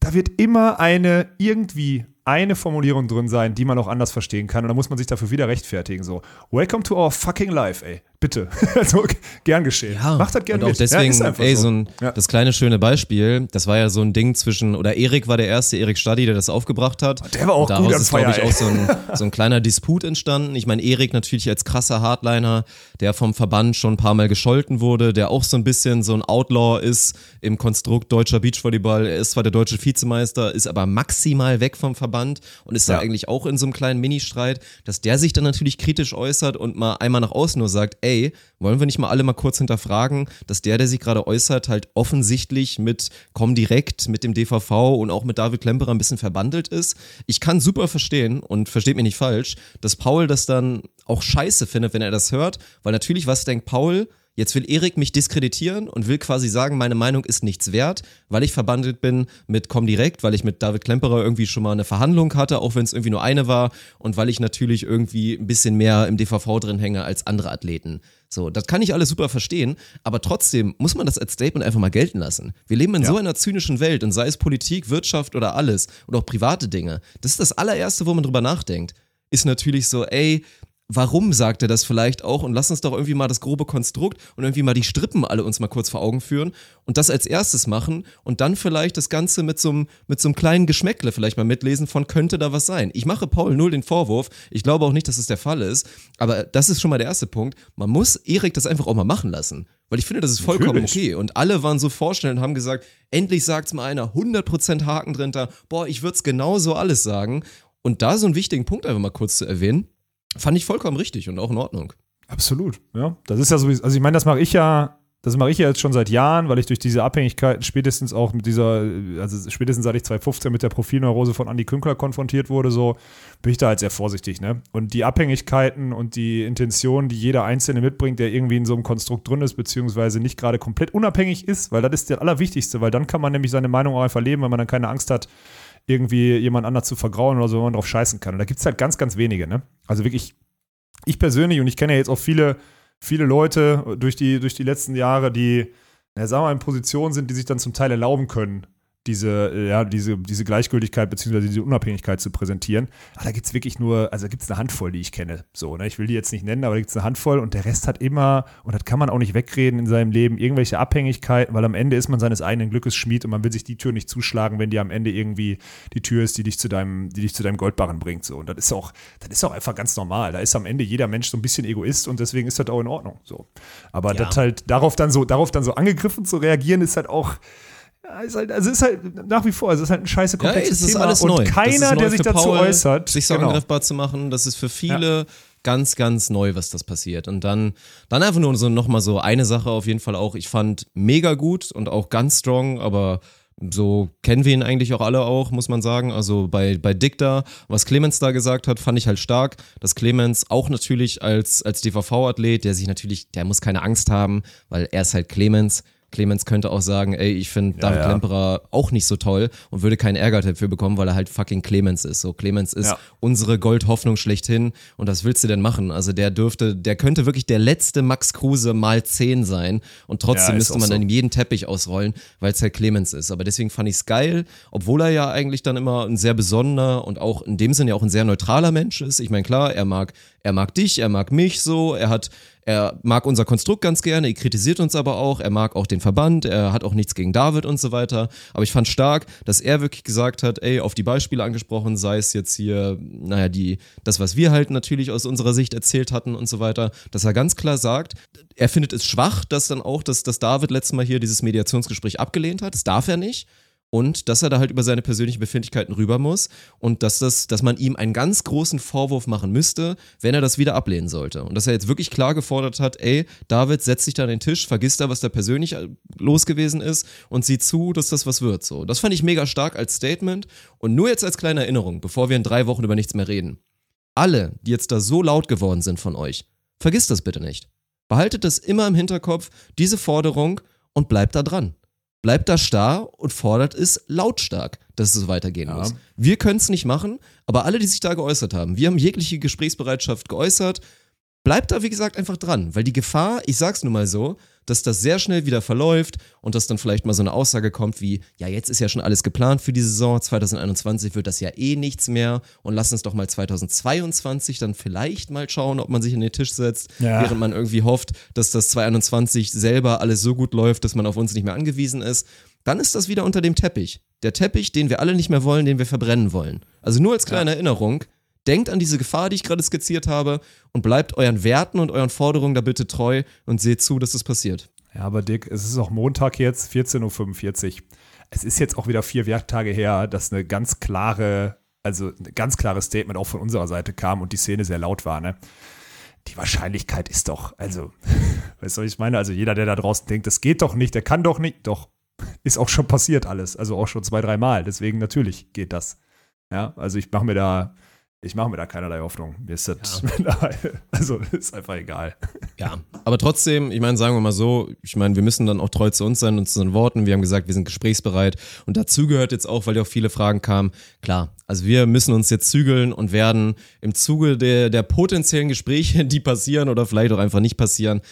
da wird immer eine irgendwie eine Formulierung drin sein, die man auch anders verstehen kann. Und da muss man sich dafür wieder rechtfertigen. So, welcome to our fucking life, ey. Bitte. also, gern geschehen. Macht das gerne und auch mit. deswegen, ja, ey, so ein, Ja. das kleine schöne Beispiel, das war ja so ein Ding zwischen, oder Erik war der erste, Erik Stadi, der das aufgebracht hat. Der war auch und gut daraus am ist, glaube ich, ey. auch so ein, so ein kleiner Disput entstanden. Ich meine, Erik natürlich als krasser Hardliner, der vom Verband schon ein paar Mal gescholten wurde, der auch so ein bisschen so ein Outlaw ist im Konstrukt deutscher Beachvolleyball. Er ist zwar der deutsche Vizemeister, ist aber maximal weg vom Verband und ist Ja. da eigentlich auch in so einem kleinen Ministreit, dass der sich dann natürlich kritisch äußert und mal einmal nach außen nur sagt, ey, wollen wir nicht mal alle mal kurz hinterfragen, dass der, der sich gerade äußert, halt offensichtlich mit Comdirect, mit dem DVV und auch mit David Klemperer ein bisschen verbandelt ist. Ich kann super verstehen und versteht mich nicht falsch, dass Paul das dann auch scheiße findet, wenn er das hört, weil natürlich, was denkt Paul? Jetzt will Erik mich diskreditieren und will quasi sagen, meine Meinung ist nichts wert, weil ich verbandelt bin mit Comdirect, weil ich mit David Klemperer irgendwie schon mal eine Verhandlung hatte, auch wenn es irgendwie nur eine war und weil ich natürlich irgendwie ein bisschen mehr im DVV drin hänge als andere Athleten. So, das kann ich alles super verstehen, aber trotzdem muss man das als Statement einfach mal gelten lassen. Wir leben in so einer zynischen Welt und sei es Politik, Wirtschaft oder alles und auch private Dinge. Das ist das allererste, wo man drüber nachdenkt. Ist natürlich so, ey, warum sagt er das vielleicht auch und lass uns doch irgendwie mal das grobe Konstrukt und irgendwie mal die Strippen alle uns mal kurz vor Augen führen und das als erstes machen und dann vielleicht das Ganze mit so einem, mit so einem kleinen Geschmäckle vielleicht mal mitlesen von könnte da was sein. Ich mache Paul null den Vorwurf, ich glaube auch nicht, dass es der Fall ist, aber das ist schon mal der erste Punkt. Man muss Erik das einfach auch mal machen lassen, weil ich finde, das ist vollkommen Natürlich. okay und alle waren so vorstellen und haben gesagt, endlich sagt's mal einer, 100% Haken drin da, boah, ich würde es genauso alles sagen und da so einen wichtigen Punkt einfach mal kurz zu erwähnen, Fand ich vollkommen richtig und auch in Ordnung. Absolut, ja. Das ist ja sowieso, also ich meine, das mache ich ja, das mache ich ja jetzt schon seit Jahren, weil ich durch diese Abhängigkeiten spätestens auch mit dieser, also spätestens seit ich 2015 mit der Profilneurose von Andy Künkler konfrontiert wurde, so bin ich da halt sehr vorsichtig, ne? Und die Abhängigkeiten und die Intentionen, die jeder Einzelne mitbringt, der irgendwie in so einem Konstrukt drin ist, beziehungsweise nicht gerade komplett unabhängig ist, weil das ist der Allerwichtigste, weil dann kann man nämlich seine Meinung auch einfach leben, weil man dann keine Angst hat, irgendwie jemand anders zu vergrauen oder so, wenn man drauf scheißen kann. Und da gibt es halt ganz, ganz wenige, ne? Also wirklich, ich persönlich, und ich kenne ja jetzt auch viele, viele Leute durch die, durch die letzten Jahre, die, na, sagen wir mal, in Positionen sind, die sich dann zum Teil erlauben können, diese, äh, ja, diese, diese Gleichgültigkeit bzw. diese Unabhängigkeit zu präsentieren. Aber da gibt es wirklich nur, also da gibt es eine Handvoll, die ich kenne. So, ne? Ich will die jetzt nicht nennen, aber da gibt es eine Handvoll und der Rest hat immer, und das kann man auch nicht wegreden in seinem Leben, irgendwelche Abhängigkeiten, weil am Ende ist man seines eigenen Glückes Schmied und man will sich die Tür nicht zuschlagen, wenn die am Ende irgendwie die Tür ist, die dich zu deinem, die dich zu deinem Goldbarren bringt. So. Und das ist auch, das ist auch einfach ganz normal. Da ist am Ende jeder Mensch so ein bisschen Egoist und deswegen ist das auch in Ordnung. So. Aber Ja. das halt, darauf dann so, darauf dann so angegriffen zu reagieren, ist halt auch. Ja, ist halt, also ist halt nach wie vor, also es ist halt ein scheiße Ja, komplexes ist Thema alles und neu. Keiner, der sich dazu Paul, äußert, sich so genau. angreifbar zu machen, das ist für viele ganz, ganz neu, was das passiert. Und dann, dann einfach nur so nochmal so eine Sache auf jeden Fall auch. Ich fand mega gut und auch ganz strong, aber So kennen wir ihn eigentlich auch alle auch, muss man sagen. Also bei, bei Dick da, was Clemens da gesagt hat, fand ich halt stark, dass Clemens auch natürlich als, als DVV-Athlet, der sich natürlich, der muss keine Angst haben, weil er ist halt Clemens. Clemens könnte auch sagen, ey, ich finde David ja. Klemperer auch nicht so toll und würde keinen Ärger dafür bekommen, weil er halt fucking Clemens ist. So, Clemens ist Ja. unsere Goldhoffnung schlechthin und was willst du denn machen? Also der dürfte, der könnte wirklich der letzte Max Kruse mal 10 sein und trotzdem Ja, müsste man so. dann jeden Teppich ausrollen, weil es halt Clemens ist. Aber deswegen fand ich es geil, obwohl er ja eigentlich dann immer ein sehr besonderer und auch in dem Sinne ja auch ein sehr neutraler Mensch ist. Ich meine, klar, er mag, er mag dich, er mag mich so, er hat, er mag unser Konstrukt ganz gerne, er kritisiert uns aber auch, er mag auch den Verband, er hat auch nichts gegen David und so weiter. Aber ich fand stark, dass er wirklich gesagt hat, ey, auf die Beispiele angesprochen, sei es jetzt hier, naja, die, das, was wir halt natürlich aus unserer Sicht erzählt hatten und so weiter, dass er ganz klar sagt, er findet es schwach, dass dann auch, dass, dass David letztes Mal hier dieses Mediationsgespräch abgelehnt hat. Das darf er nicht. Und dass er da halt über seine persönlichen Befindlichkeiten rüber muss und dass, das, dass man ihm einen ganz großen Vorwurf machen müsste, wenn er das wieder ablehnen sollte. Und dass er jetzt wirklich klar gefordert hat, ey, David, setz dich da an den Tisch, vergiss da, was da persönlich äh, los gewesen ist und sieh zu, dass das was wird. So, Das fand ich mega stark als Statement. Und nur jetzt als kleine Erinnerung, bevor wir in drei Wochen über nichts mehr reden. Alle, die jetzt da so laut geworden sind von euch, vergisst das bitte nicht. Behaltet das immer im Hinterkopf, diese Forderung, und bleibt da dran. Bleibt da starr und fordert es lautstark, dass es weitergehen Ja. muss. Wir können es nicht machen, aber alle, die sich da geäußert haben, wir haben jegliche Gesprächsbereitschaft geäußert. Bleibt da, wie gesagt, einfach dran, weil die Gefahr, ich sag's nun mal so, dass das sehr schnell wieder verläuft und dass dann vielleicht mal so eine Aussage kommt wie, ja, jetzt ist ja schon alles geplant für die Saison, 2021 wird das ja eh nichts mehr und lass uns doch mal 2022 dann vielleicht mal schauen, ob man sich an den Tisch setzt, Ja. während man irgendwie hofft, dass das 2021 selber alles so gut läuft, dass man auf uns nicht mehr angewiesen ist. Dann ist das wieder unter dem Teppich. Der Teppich, den wir alle nicht mehr wollen, den wir verbrennen wollen. Also nur als kleine Erinnerung, denkt an diese Gefahr, die ich gerade skizziert habe und bleibt euren Werten und euren Forderungen da bitte treu und seht zu, dass das passiert. Ja, aber Dick, es ist auch Montag jetzt, 14.45 Uhr. Es ist jetzt auch wieder vier Werktage her, dass eine ganz klare, also ein ganz klares Statement auch von unserer Seite kam und die Szene sehr laut war, ne? Die Wahrscheinlichkeit ist doch, also, weißt du, was ich meine? Also jeder, der da draußen denkt, das geht doch nicht, der kann doch nicht, doch, ist auch schon passiert alles. Also auch schon zwei, dreimal. Deswegen natürlich geht das. Ja, also ich mache mir da, ich mache mir da keinerlei Hoffnung. Mir ist das, also ist einfach egal. Ja, aber trotzdem, ich meine, sagen wir mal so, ich meine, wir müssen dann auch treu zu uns sein und zu unseren Worten. Wir haben gesagt, wir sind gesprächsbereit und dazu gehört jetzt auch, weil ja auch viele Fragen kamen, klar, also wir müssen uns jetzt zügeln und werden im Zuge der, der potenziellen Gespräche, die passieren oder vielleicht auch einfach nicht passieren,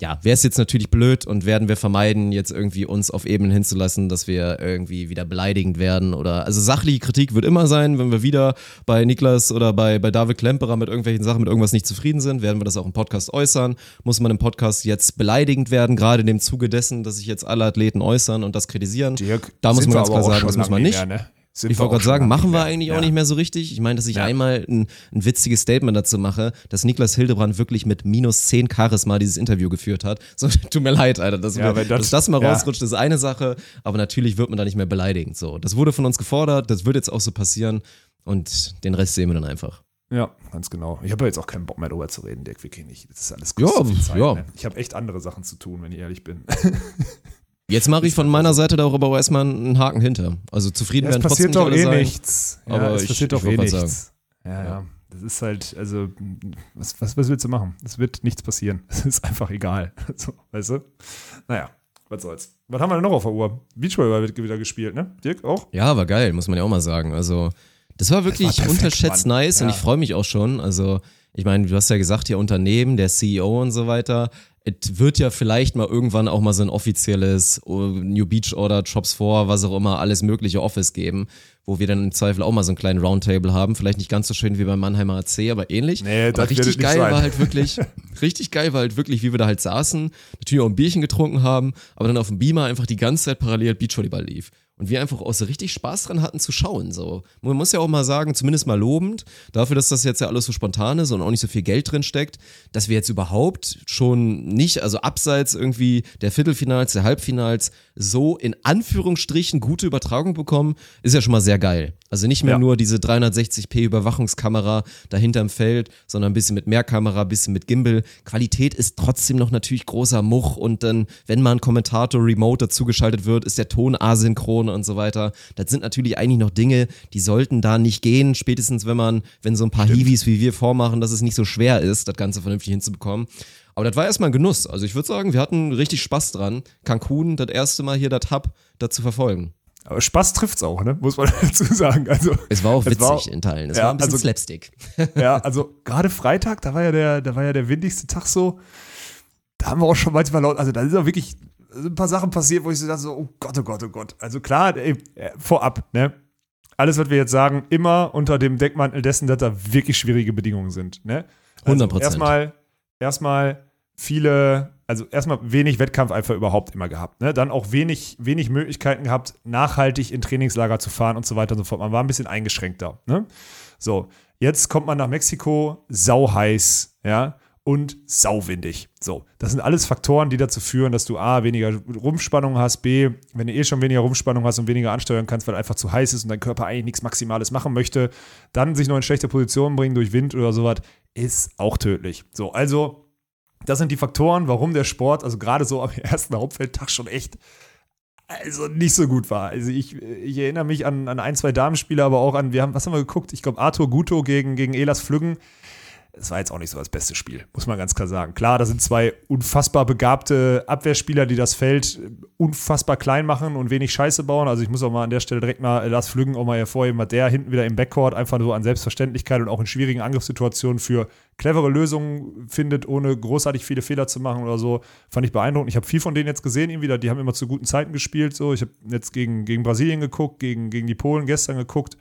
ja, wäre es jetzt natürlich blöd und werden wir vermeiden, jetzt irgendwie uns auf Ebenen hinzulassen, dass wir irgendwie wieder beleidigend werden oder, also sachliche Kritik wird immer sein, wenn wir wieder bei Niklas oder bei, bei David Klemperer mit irgendwelchen Sachen, mit irgendwas nicht zufrieden sind, werden wir das auch im Podcast äußern. Muss man im Podcast jetzt beleidigend werden, gerade in dem Zuge dessen, dass sich jetzt alle Athleten äußern und das kritisieren. Dirk, da muss man ganz klar sagen, das muss man nicht mehr, ne? Sind Ich wollte auch gerade sagen, machen wir eigentlich auch Ja. nicht mehr so richtig. Ich meine, dass ich Ja. einmal ein, ein witziges Statement dazu mache, dass Niklas Hildebrand wirklich mit minus 10 Charisma dieses Interview geführt hat. So, tut mir leid, Alter. Dass, Ja, wir, das- dass das mal ja. rausrutscht, ist eine Sache, aber natürlich wird man da nicht mehr beleidigend. So, das wurde von uns gefordert, das wird jetzt auch so passieren und den Rest sehen wir dann einfach. Ja, ganz genau. Ich habe ja jetzt auch keinen Bock mehr darüber zu reden, Dirk, wirklich nicht. Das ist alles Ja, kostet viel Zeit, ja. Ne? Ich habe echt andere Sachen zu tun, wenn ich ehrlich bin. Jetzt mache ich von meiner Seite darüber aber erstmal einen Haken hinter. Also zufrieden Ja, werden trotzdem passiert doch nicht eh alle sein. nichts. Ja, aber es ich- passiert ich doch eh nichts. Ja, ja. Das ist halt, also, was, was, was willst du machen? Es wird nichts passieren. Es ist einfach egal. So, weißt du? Naja, was soll's. Was haben wir denn noch auf der Uhr? Beachvolleyball wird wieder gespielt, ne? Dirk auch? Ja, war geil, muss man ja auch mal sagen. Also, das war wirklich perfekt, unterschätzt Mann. nice und Ja. ich freue mich auch schon. Also, ich meine, du hast ja gesagt, hier Unternehmen, der CEO und so weiter. Es wird ja vielleicht mal irgendwann auch mal so ein offizielles oh, New Beach Order, Chops 4, was auch immer, alles mögliche Office geben, wo wir dann im Zweifel auch mal so einen kleinen Roundtable haben. Vielleicht nicht ganz so schön wie beim Mannheimer AC, aber ähnlich. Nee, aber richtig geil sein. war halt wirklich, richtig geil war halt wirklich, wie wir da halt saßen, natürlich auch ein Bierchen getrunken haben, aber dann auf dem Beamer einfach die ganze Zeit parallel Beachvolleyball lief. Und wir einfach auch so richtig Spaß dran hatten zu schauen. So. Man muss ja auch mal sagen, zumindest mal lobend, dafür, dass das jetzt ja alles so spontan ist und auch nicht so viel Geld drin steckt, dass wir jetzt überhaupt schon nicht, also abseits irgendwie der Viertelfinals, der Halbfinals, so in Anführungsstrichen gute Übertragung bekommen, ist ja schon mal sehr geil. Also nicht mehr Ja. nur diese 360p Überwachungskamera dahinter im Feld, sondern ein bisschen mit mehr Kamera, ein bisschen mit Gimbal. Qualität ist trotzdem noch natürlich großer Much und dann, wenn mal ein Kommentator remote dazugeschaltet wird, ist der Ton asynchron und so weiter. Das sind natürlich eigentlich noch Dinge, die sollten da nicht gehen, spätestens wenn man, wenn so ein paar Hiwis wie wir vormachen, dass es nicht so schwer ist, das Ganze vernünftig hinzubekommen. Aber das war erstmal ein Genuss. Also ich würde sagen, wir hatten richtig Spaß dran, Cancun das erste Mal hier das Hub da zu verfolgen. Aber Spaß trifft's auch, ne? Muss man dazu sagen. Also, Es war auch witzig war- in Teilen. Es Ja, war ein bisschen also- Slapstick. ja, also gerade Freitag, da war ja der, da war ja der windigste Tag so. Da haben wir auch schon manchmal laut, also da ist auch wirklich ein paar Sachen passiert, wo ich so dachte, so, oh Gott, oh Gott, oh Gott. Also klar, ey, äh, vorab, ne? Alles, was wir jetzt sagen, immer unter dem Deckmantel dessen, dass da wirklich schwierige Bedingungen sind, ne? Also 100%. Erstmal, erstmal viele, also erstmal wenig Wettkampf einfach überhaupt immer gehabt, ne? Dann auch wenig, wenig Möglichkeiten gehabt, nachhaltig in Trainingslager zu fahren und so weiter und so fort. Man war ein bisschen eingeschränkter, ne? So, jetzt kommt man nach Mexiko, sau heiß, ja, und sauwindig. So, das sind alles Faktoren, die dazu führen, dass du A, weniger Rumpfspannung hast, B, wenn du eh schon weniger Rumpfspannung hast und weniger ansteuern kannst, weil einfach zu heiß ist und dein Körper eigentlich nichts Maximales machen möchte, dann sich noch in schlechte Positionen bringen durch Wind oder sowas, ist auch tödlich. So, also, das sind die Faktoren, warum der Sport, also gerade so am ersten Hauptfeldtag schon echt also nicht so gut war. Also ich, ich erinnere mich an, an ein, zwei Damenspiele, aber auch an, wir haben, was haben wir geguckt? Ich glaube, Arthur Guto gegen, gegen Elas Flüggen. Es war jetzt auch nicht so das beste Spiel, muss man ganz klar sagen. Klar, da sind zwei unfassbar begabte Abwehrspieler, die das Feld unfassbar klein machen und wenig Scheiße bauen. Also ich muss auch mal an der Stelle direkt mal Lars Flüggen auch mal hervorheben, was der hinten wieder im Backcourt einfach so an Selbstverständlichkeit und auch in schwierigen Angriffssituationen für clevere Lösungen findet, ohne großartig viele Fehler zu machen oder so. Fand ich beeindruckend. Ich habe viel von denen jetzt gesehen, irgendwie, die haben immer zu guten Zeiten gespielt. So. Ich habe jetzt gegen, gegen Brasilien geguckt, gegen, gegen die Polen gestern geguckt.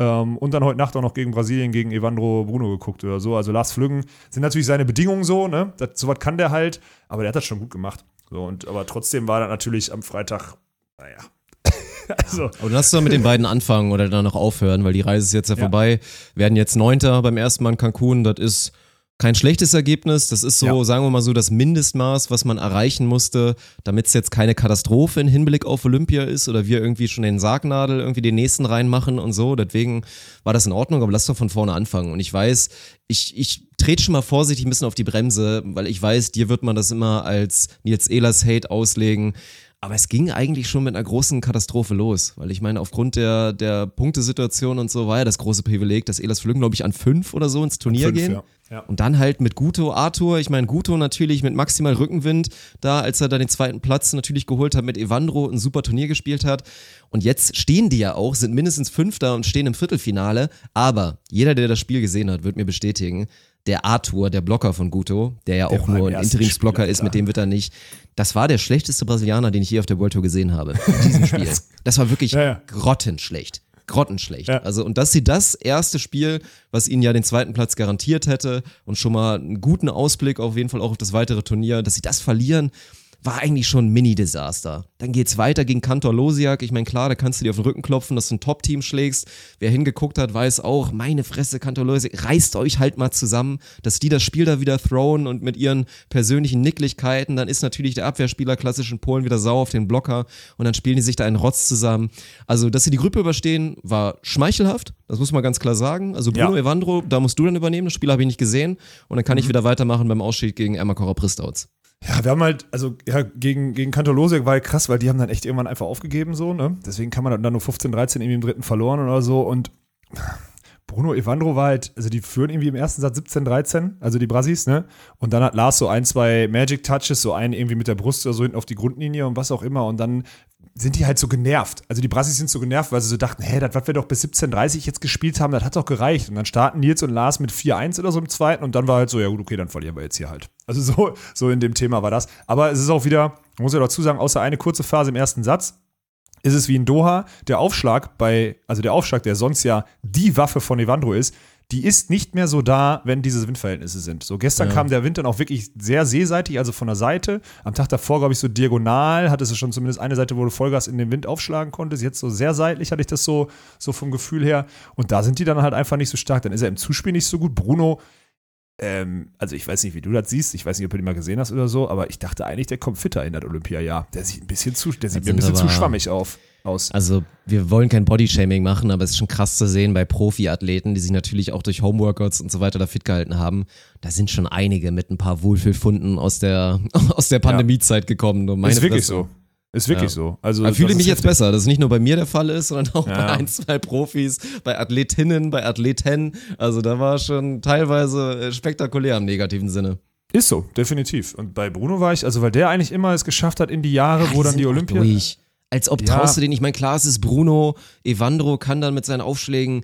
Ähm, und dann heute Nacht auch noch gegen Brasilien, gegen Evandro Bruno geguckt oder so. Also Lars Flüggen sind natürlich seine Bedingungen so, ne? Das, sowas kann der halt, aber der hat das schon gut gemacht. So, und, aber trotzdem war das natürlich am Freitag, naja. also, Aber lass doch mit den beiden anfangen oder dann noch aufhören, weil die Reise ist jetzt ja, Ja. vorbei. Werden jetzt Neunter beim ersten Mal in Cancun. Das ist kein schlechtes Ergebnis. Das ist so, Ja. sagen wir mal so, das Mindestmaß, was man erreichen musste, damit es jetzt keine Katastrophe in Hinblick auf Olympia ist oder wir irgendwie schon den Sargnadel irgendwie den nächsten reinmachen und so. Deswegen war das in Ordnung, aber lass doch von vorne anfangen. Und ich weiß, ich, ich trete schon mal vorsichtig ein bisschen auf die Bremse, weil ich weiß, dir wird man das immer als Nils Ehlers Hate auslegen. Aber es ging eigentlich schon mit einer großen Katastrophe los, weil ich meine, aufgrund der, der Punktesituation und so war ja das große Privileg, dass Elas Flüggen, glaube ich, an fünf oder so ins Turnier fünf, gehen. ja. Ja. Und dann halt mit Guto, Arthur, ich meine, Guto natürlich mit maximal Rückenwind, da als er da den zweiten Platz natürlich geholt hat, mit Evandro ein super Turnier gespielt hat. Und jetzt stehen die ja auch, sind mindestens Fünfter und stehen im Viertelfinale. Aber jeder, der das Spiel gesehen hat, wird mir bestätigen, der Arthur, der Blocker von Guto, der ja Der auch nur ein Interimsblocker ist, mit dem wird er nicht. Das war der schlechteste Brasilianer, den ich je auf der World Tour gesehen habe. In diesem Spiel. Das war wirklich Ja, ja. grottenschlecht. Grottenschlecht. Ja. Also, und dass sie das erste Spiel, was ihnen ja den zweiten Platz garantiert hätte und schon mal einen guten Ausblick auf jeden Fall auch auf das weitere Turnier, dass sie das verlieren, war eigentlich schon ein Mini-Desaster. Dann geht's weiter gegen Kantor Losiak. Ich meine, klar, da kannst du dir auf den Rücken klopfen, dass du ein Top-Team schlägst. Wer hingeguckt hat, weiß auch, meine Fresse, Kantor Losiak, reißt euch halt mal zusammen, dass die das Spiel da wieder throwen und mit ihren persönlichen Nicklichkeiten, dann ist natürlich der Abwehrspieler klassischen Polen wieder sauer auf den Blocker und dann spielen die sich da einen Rotz zusammen. Also, dass sie die Gruppe überstehen, war schmeichelhaft. Das muss man ganz klar sagen. Also, Bruno Ja. Evandro, da musst du dann übernehmen. Das Spiel habe ich nicht gesehen. Und dann kann ich wieder weitermachen beim Ausschied gegen Emma Pristouts. Ja, wir haben halt, also ja, gegen, gegen Kantor Losiak war halt krass, weil die haben dann echt irgendwann einfach aufgegeben, so, ne? Deswegen kann man dann nur 15, 13 irgendwie im dritten verloren oder so. Und Bruno Evandro war halt, also die führen irgendwie im ersten Satz 17, 13, also die Brasis, ne? Und dann hat Lars so ein, zwei Magic Touches, so einen irgendwie mit der Brust oder so hinten auf die Grundlinie und was auch immer. Und dann sind die halt so genervt. Also die Brasis sind so genervt, weil sie so dachten, hä, das, was wir doch bis 17.30 jetzt gespielt haben, das hat doch gereicht. Und dann starten Nils und Lars mit 4-1 oder so im zweiten und dann war halt so, ja gut, okay, dann verlieren wir jetzt hier halt. Also so, so in dem Thema war das. Aber es ist auch wieder, man muss ja dazu sagen, außer eine kurze Phase im ersten Satz, ist es wie in Doha, der Aufschlag bei, also der Aufschlag, der sonst ja die Waffe von Evandro ist, die ist nicht mehr so da, wenn diese Windverhältnisse sind. So gestern kam der Wind dann auch wirklich sehr seeseitig, also von der Seite. Am Tag davor, glaube ich, so diagonal, hattest du schon zumindest eine Seite, wo du Vollgas in den Wind aufschlagen konntest. Jetzt so sehr seitlich hatte ich das so, so vom Gefühl her. Und da sind die dann halt einfach nicht so stark. Dann ist er im Zuspiel nicht so gut. Bruno, ähm, also ich weiß nicht, wie du das siehst. Ich weiß nicht, ob du den mal gesehen hast oder so, aber ich dachte eigentlich, der kommt fitter in das Olympiajahr. Der sieht ein bisschen zu, der sieht mir ein bisschen zu aber- schwammig auf, aus. Also, wir wollen kein Bodyshaming machen, aber es ist schon krass zu sehen bei Profiathleten, die sich natürlich auch durch Homeworkouts und so weiter da fit gehalten haben. Da sind schon einige mit ein paar Wohlfühlfunden aus der, aus der Pandemiezeit gekommen. Du, meine ist wirklich so. Ist wirklich Ja. so. Also, Da fühle ich mich jetzt besser, dass es nicht nur bei mir der Fall ist, sondern auch Ja. bei ein, zwei Profis, bei Athletinnen, bei Athleten. Also da war schon teilweise äh, spektakulär im negativen Sinne. Ist so, definitiv. Und bei Bruno war ich, also weil der eigentlich immer es geschafft hat in die Jahre, wo dann die Olympia. Als ob Ja. traust du den, ich meine, klar, es ist Bruno, Evandro kann dann mit seinen Aufschlägen,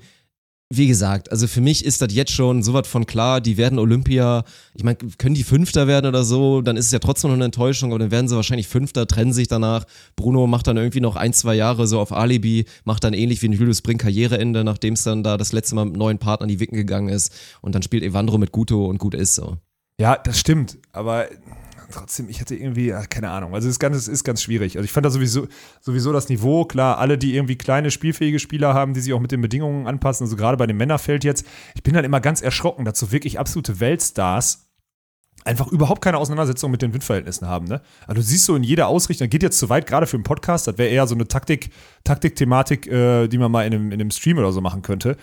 wie gesagt, also für mich ist das jetzt schon so was von klar, die werden Olympia, ich meine, können die Fünfter werden oder so, dann ist es ja trotzdem noch eine Enttäuschung, aber dann werden sie wahrscheinlich Fünfter, trennen sich danach. Bruno macht dann irgendwie noch ein, zwei Jahre so auf Alibi, macht dann ähnlich wie ein Julius Brink Karriereende, nachdem es dann da das letzte Mal mit neuen Partnern die Wicken gegangen ist und dann spielt Evandro mit Guto und gut ist so. Ja, das stimmt. Aber trotzdem, ich hätte irgendwie, ja, keine Ahnung. Also das Ganze ist, ist ganz schwierig. Also ich fand da sowieso, sowieso das Niveau, klar, alle, die irgendwie kleine, spielfähige Spieler haben, die sich auch mit den Bedingungen anpassen, also gerade bei dem Männerfeld jetzt, ich bin dann immer ganz erschrocken, dass so wirklich absolute Weltstars einfach überhaupt keine Auseinandersetzung mit den Windverhältnissen haben. Ne? Also du siehst so in jeder Ausrichtung, geht jetzt zu weit, gerade für einen Podcast, das wäre eher so eine Taktik, Taktik-Thematik, äh, die man mal in einem, in einem Stream oder so machen könnte.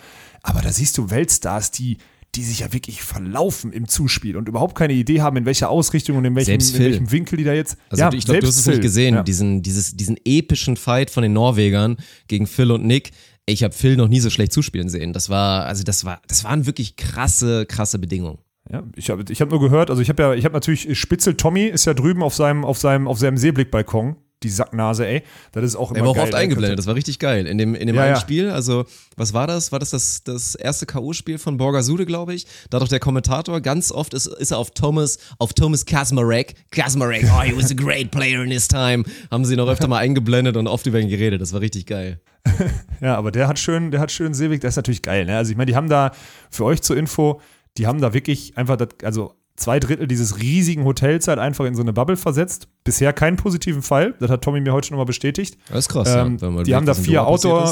Aber da siehst du Weltstars, die die sich ja wirklich verlaufen im Zuspiel und überhaupt keine Idee haben, in welcher Ausrichtung und in welchem, in welchem Winkel die da jetzt. Also ich glaube, du hast es nicht gesehen, Ja. diesen, dieses, diesen epischen Fight von den Norwegern gegen Phil und Nick. Ich habe Phil noch nie so schlecht zuspielen sehen. Das war, also das war, das waren wirklich krasse, krasse Bedingungen. Ja, ich habe ich hab nur gehört, also ich habe ja, ich habe natürlich, Spitzel Tommy ist ja drüben auf seinem, auf seinem, auf seinem Seeblickbalkon, die Sacknase, ey. Das ist auch immer Er war auch geil. oft eingeblendet, das war richtig geil. In dem, in dem Ja, einen ja. Spiel, also was war das? War das das, das erste K.O.-Spiel von Borgasude, glaube ich? Da hat doch der Kommentator, ganz oft ist, ist er auf Thomas, auf Thomas Kasmarek. Kasmarek, oh, he was a great player in his time. Haben sie noch öfter mal eingeblendet und oft über ihn geredet. Das war richtig geil. Ja, aber der hat schön, der hat schön Seeweg, der ist natürlich geil. Ne? Also ich meine, die haben da, für euch zur Info, die haben da wirklich einfach, das, also zwei Drittel dieses riesigen Hotels halt einfach in so eine Bubble versetzt. Bisher keinen positiven Fall, das hat Tommy mir heute schon mal bestätigt. Das ist krass, Ähm, ja. die haben da vier Outdoor,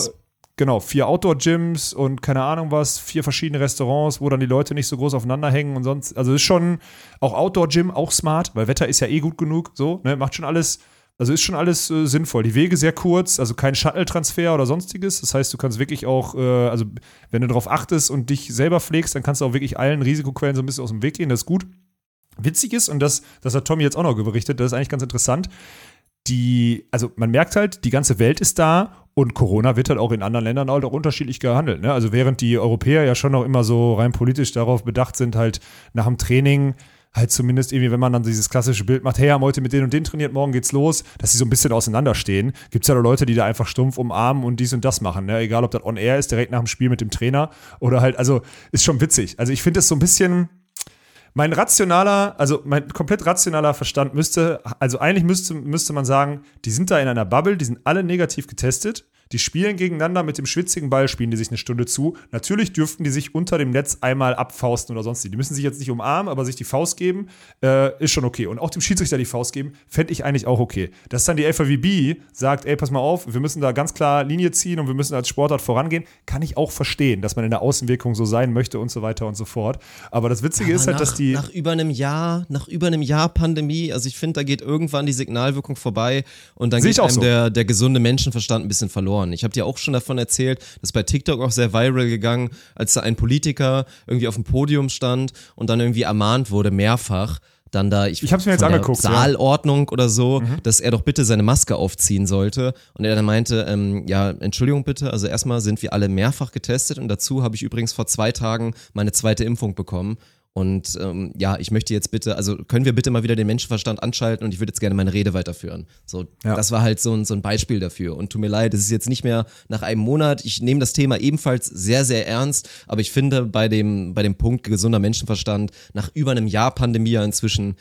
genau, vier Outdoor-Gyms und keine Ahnung was, vier verschiedene Restaurants, wo dann die Leute nicht so groß aufeinander hängen und sonst, also ist schon auch Outdoor-Gym, auch smart, weil Wetter ist ja eh gut genug, so, ne, macht schon alles, also ist schon alles äh, sinnvoll. Die Wege sehr kurz, also kein Shuttle-Transfer oder sonstiges. Das heißt, du kannst wirklich auch, äh, also wenn du darauf achtest und dich selber pflegst, dann kannst du auch wirklich allen Risikoquellen so ein bisschen aus dem Weg gehen. Das ist gut. Witzig ist, und das, das hat Tommy jetzt auch noch berichtet, das ist eigentlich ganz interessant. Die, also man merkt halt, die ganze Welt ist da und Corona wird halt auch in anderen Ländern halt auch unterschiedlich gehandelt. Ne? Also während die Europäer ja schon noch immer so rein politisch darauf bedacht sind, halt nach dem Training halt zumindest irgendwie, wenn man dann dieses klassische Bild macht, hey, haben heute mit denen und denen trainiert, morgen geht's los, dass sie so ein bisschen auseinanderstehen. Gibt es ja Leute, die da einfach stumpf umarmen und dies und das machen. Ne? Egal, ob das on air ist, direkt nach dem Spiel mit dem Trainer oder halt, also ist schon witzig. Also ich finde es so ein bisschen, mein rationaler, also mein komplett rationaler Verstand müsste, also eigentlich müsste, müsste man sagen, die sind da in einer Bubble, die sind alle negativ getestet. Die spielen gegeneinander mit dem schwitzigen Ball, spielen die sich eine Stunde zu. Natürlich dürften die sich unter dem Netz einmal abfausten oder sonst. Die müssen sich jetzt nicht umarmen, aber sich die Faust geben, äh, ist schon okay. Und auch dem Schiedsrichter die Faust geben, fände ich eigentlich auch okay. Dass dann die FAWB sagt, ey, pass mal auf, wir müssen da ganz klar Linie ziehen und wir müssen als Sportart vorangehen, kann ich auch verstehen, dass man in der Außenwirkung so sein möchte und so weiter und so fort. Aber das Witzige ist Aber halt, dass die. Nach über einem Jahr, nach über einem Jahr Pandemie, also ich finde, da geht irgendwann die Signalwirkung vorbei und dann geht einem so. der, der gesunde Menschenverstand ein bisschen verloren. Ich habe dir auch schon davon erzählt, das ist bei TikTok auch sehr viral gegangen, als da ein Politiker irgendwie auf dem Podium stand und dann irgendwie ermahnt wurde, mehrfach, dann da, ich, Ich hab's mir jetzt angeguckt, ja. Mhm. Saalordnung oder so, dass er doch bitte seine Maske aufziehen sollte. Und er dann meinte, ähm, ja, Entschuldigung bitte, also erstmal sind wir alle mehrfach getestet und dazu habe ich übrigens vor zwei Tagen meine zweite Impfung bekommen. Und ähm, ja, ich möchte jetzt bitte, also können wir bitte mal wieder den Menschenverstand anschalten und ich würde jetzt gerne meine Rede weiterführen. So, Ja. das war halt so ein, so ein Beispiel dafür. Und tut mir leid, es ist jetzt nicht mehr nach einem Monat. Ich nehme das Thema ebenfalls sehr, sehr ernst, aber ich finde bei dem, bei dem Punkt gesunder Menschenverstand, nach über einem Jahr Pandemie inzwischen,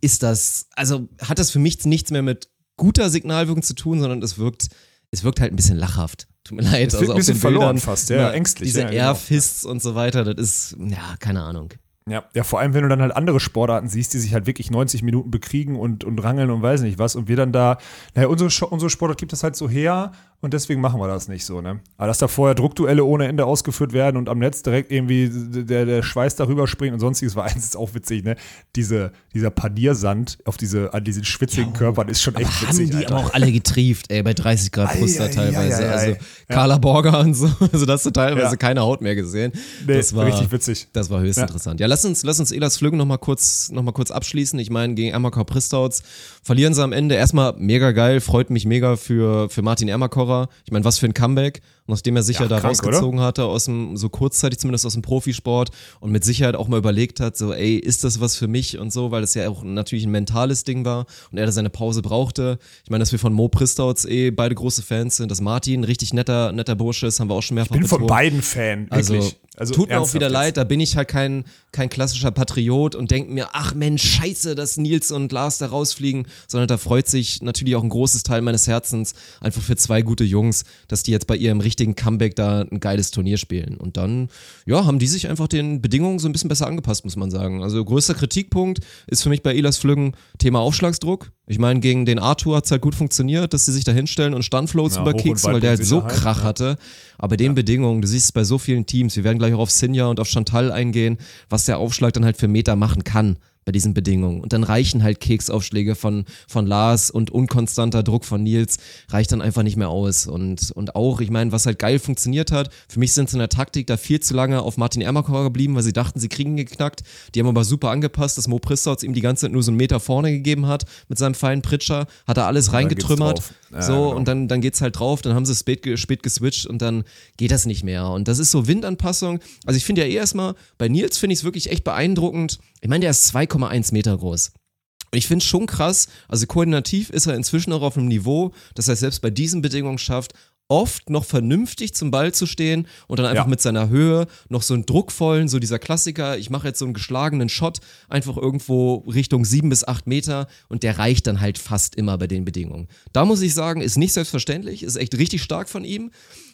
ist das, also hat das für mich nichts mehr mit guter Signalwirkung zu tun, sondern es wirkt, es wirkt halt ein bisschen lachhaft. Tut mir leid. Es wirkt ein auf bisschen verloren Bildern, fast, ja, na, ängstlich, Diese ja, genau. Airfists und so weiter, das ist, ja, keine Ahnung. Ja, ja, vor allem, wenn du dann halt andere Sportarten siehst, die sich halt wirklich 90 Minuten bekriegen und, und rangeln und weiß nicht was. Und wir dann da, naja, unsere, unsere Sportart gibt das halt so her und deswegen machen wir das nicht so, ne? Aber dass da vorher Druckduelle ohne Ende ausgeführt werden und am Netz direkt irgendwie der, der Schweiß darüber springt und sonstiges war eins ist auch witzig, ne? Diese, dieser Paniersand auf diese, an diesen schwitzigen Körpern ist schon echt witzig, haben die Alter. aber auch alle getrieft, ey, bei 30 Grad Brust da Ei, ei, teilweise. ei, also. Carla Borger und so, also da hast du teilweise Ja. keine Haut mehr gesehen. Nee, das war richtig witzig. Das war höchst Ja. interessant. Ja, lass uns, lass uns Elas Flüggen nochmal kurz, noch mal kurz abschließen. Ich meine, gegen Ermakor Pristouts verlieren sie am Ende. Erstmal mega geil, freut mich mega für, für Martin Ermakorer. Ich meine, was für ein Comeback nachdem er sich ja, ja da krank, rausgezogen oder? hatte, aus dem, so kurzzeitig zumindest aus dem Profisport und mit Sicherheit auch mal überlegt hat, so, ey, ist das was für mich und so, weil das ja auch natürlich ein mentales Ding war und er da seine Pause brauchte. Ich meine, dass wir von Mo Pristauts eh beide große Fans sind, dass Martin ein richtig netter, netter Bursche ist, haben wir auch schon mehrfach Ich bin von beiden Fan, also, wirklich. Also, also tut mir auch wieder leid, da bin ich halt kein, kein klassischer Patriot und denke mir, ach Mensch, scheiße, dass Nils und Lars da rausfliegen, sondern da freut sich natürlich auch ein großes Teil meines Herzens einfach für zwei gute Jungs, dass die jetzt bei ihrem richtigen Comeback da ein geiles Turnier spielen. Und dann, ja, haben die sich einfach den Bedingungen so ein bisschen besser angepasst, muss man sagen. Also größter Kritikpunkt ist für mich bei Elas Flüggen Thema Aufschlagsdruck. Ich meine, gegen den Arthur hat es halt gut funktioniert, dass sie sich da hinstellen und Standflows ja, überkicksen, weil der halt so Krach hatte. Aber den ja. Bedingungen, du siehst es bei so vielen Teams, wir werden gleich auch auf Sinja und auf Chantal eingehen, was der Aufschlag dann halt für Meter machen kann bei diesen Bedingungen. Und dann reichen halt Keksaufschläge von, von Lars und unkonstanter Druck von Nils reicht dann einfach nicht mehr aus. Und, und auch, ich meine, was halt geil funktioniert hat, für mich sind sie in der Taktik da viel zu lange auf Martin Ermakor geblieben, weil sie dachten, sie kriegen ihn geknackt. Die haben aber super angepasst, dass Mo Pristotz ihm die ganze Zeit nur so einen Meter vorne gegeben hat mit seinem feinen Pritscher, hat er alles reingetrümmert. Ja, so, genau. und dann, dann geht's halt drauf, dann haben sie spät, spät geswitcht und dann geht das nicht mehr. Und das ist so Windanpassung. Also ich finde ja eh erstmal, bei Nils finde ich es wirklich echt beeindruckend. Ich meine, der ist 2,1 Meter groß. Und ich finde es schon krass, also koordinativ ist er inzwischen auch auf einem Niveau, dass er selbst bei diesen Bedingungen schafft, oft noch vernünftig zum Ball zu stehen und dann einfach ja. mit seiner Höhe noch so einen druckvollen, so dieser Klassiker, ich mache jetzt so einen geschlagenen Shot einfach irgendwo Richtung sieben bis acht Meter und der reicht dann halt fast immer bei den Bedingungen. Da muss ich sagen, ist nicht selbstverständlich, ist echt richtig stark von ihm.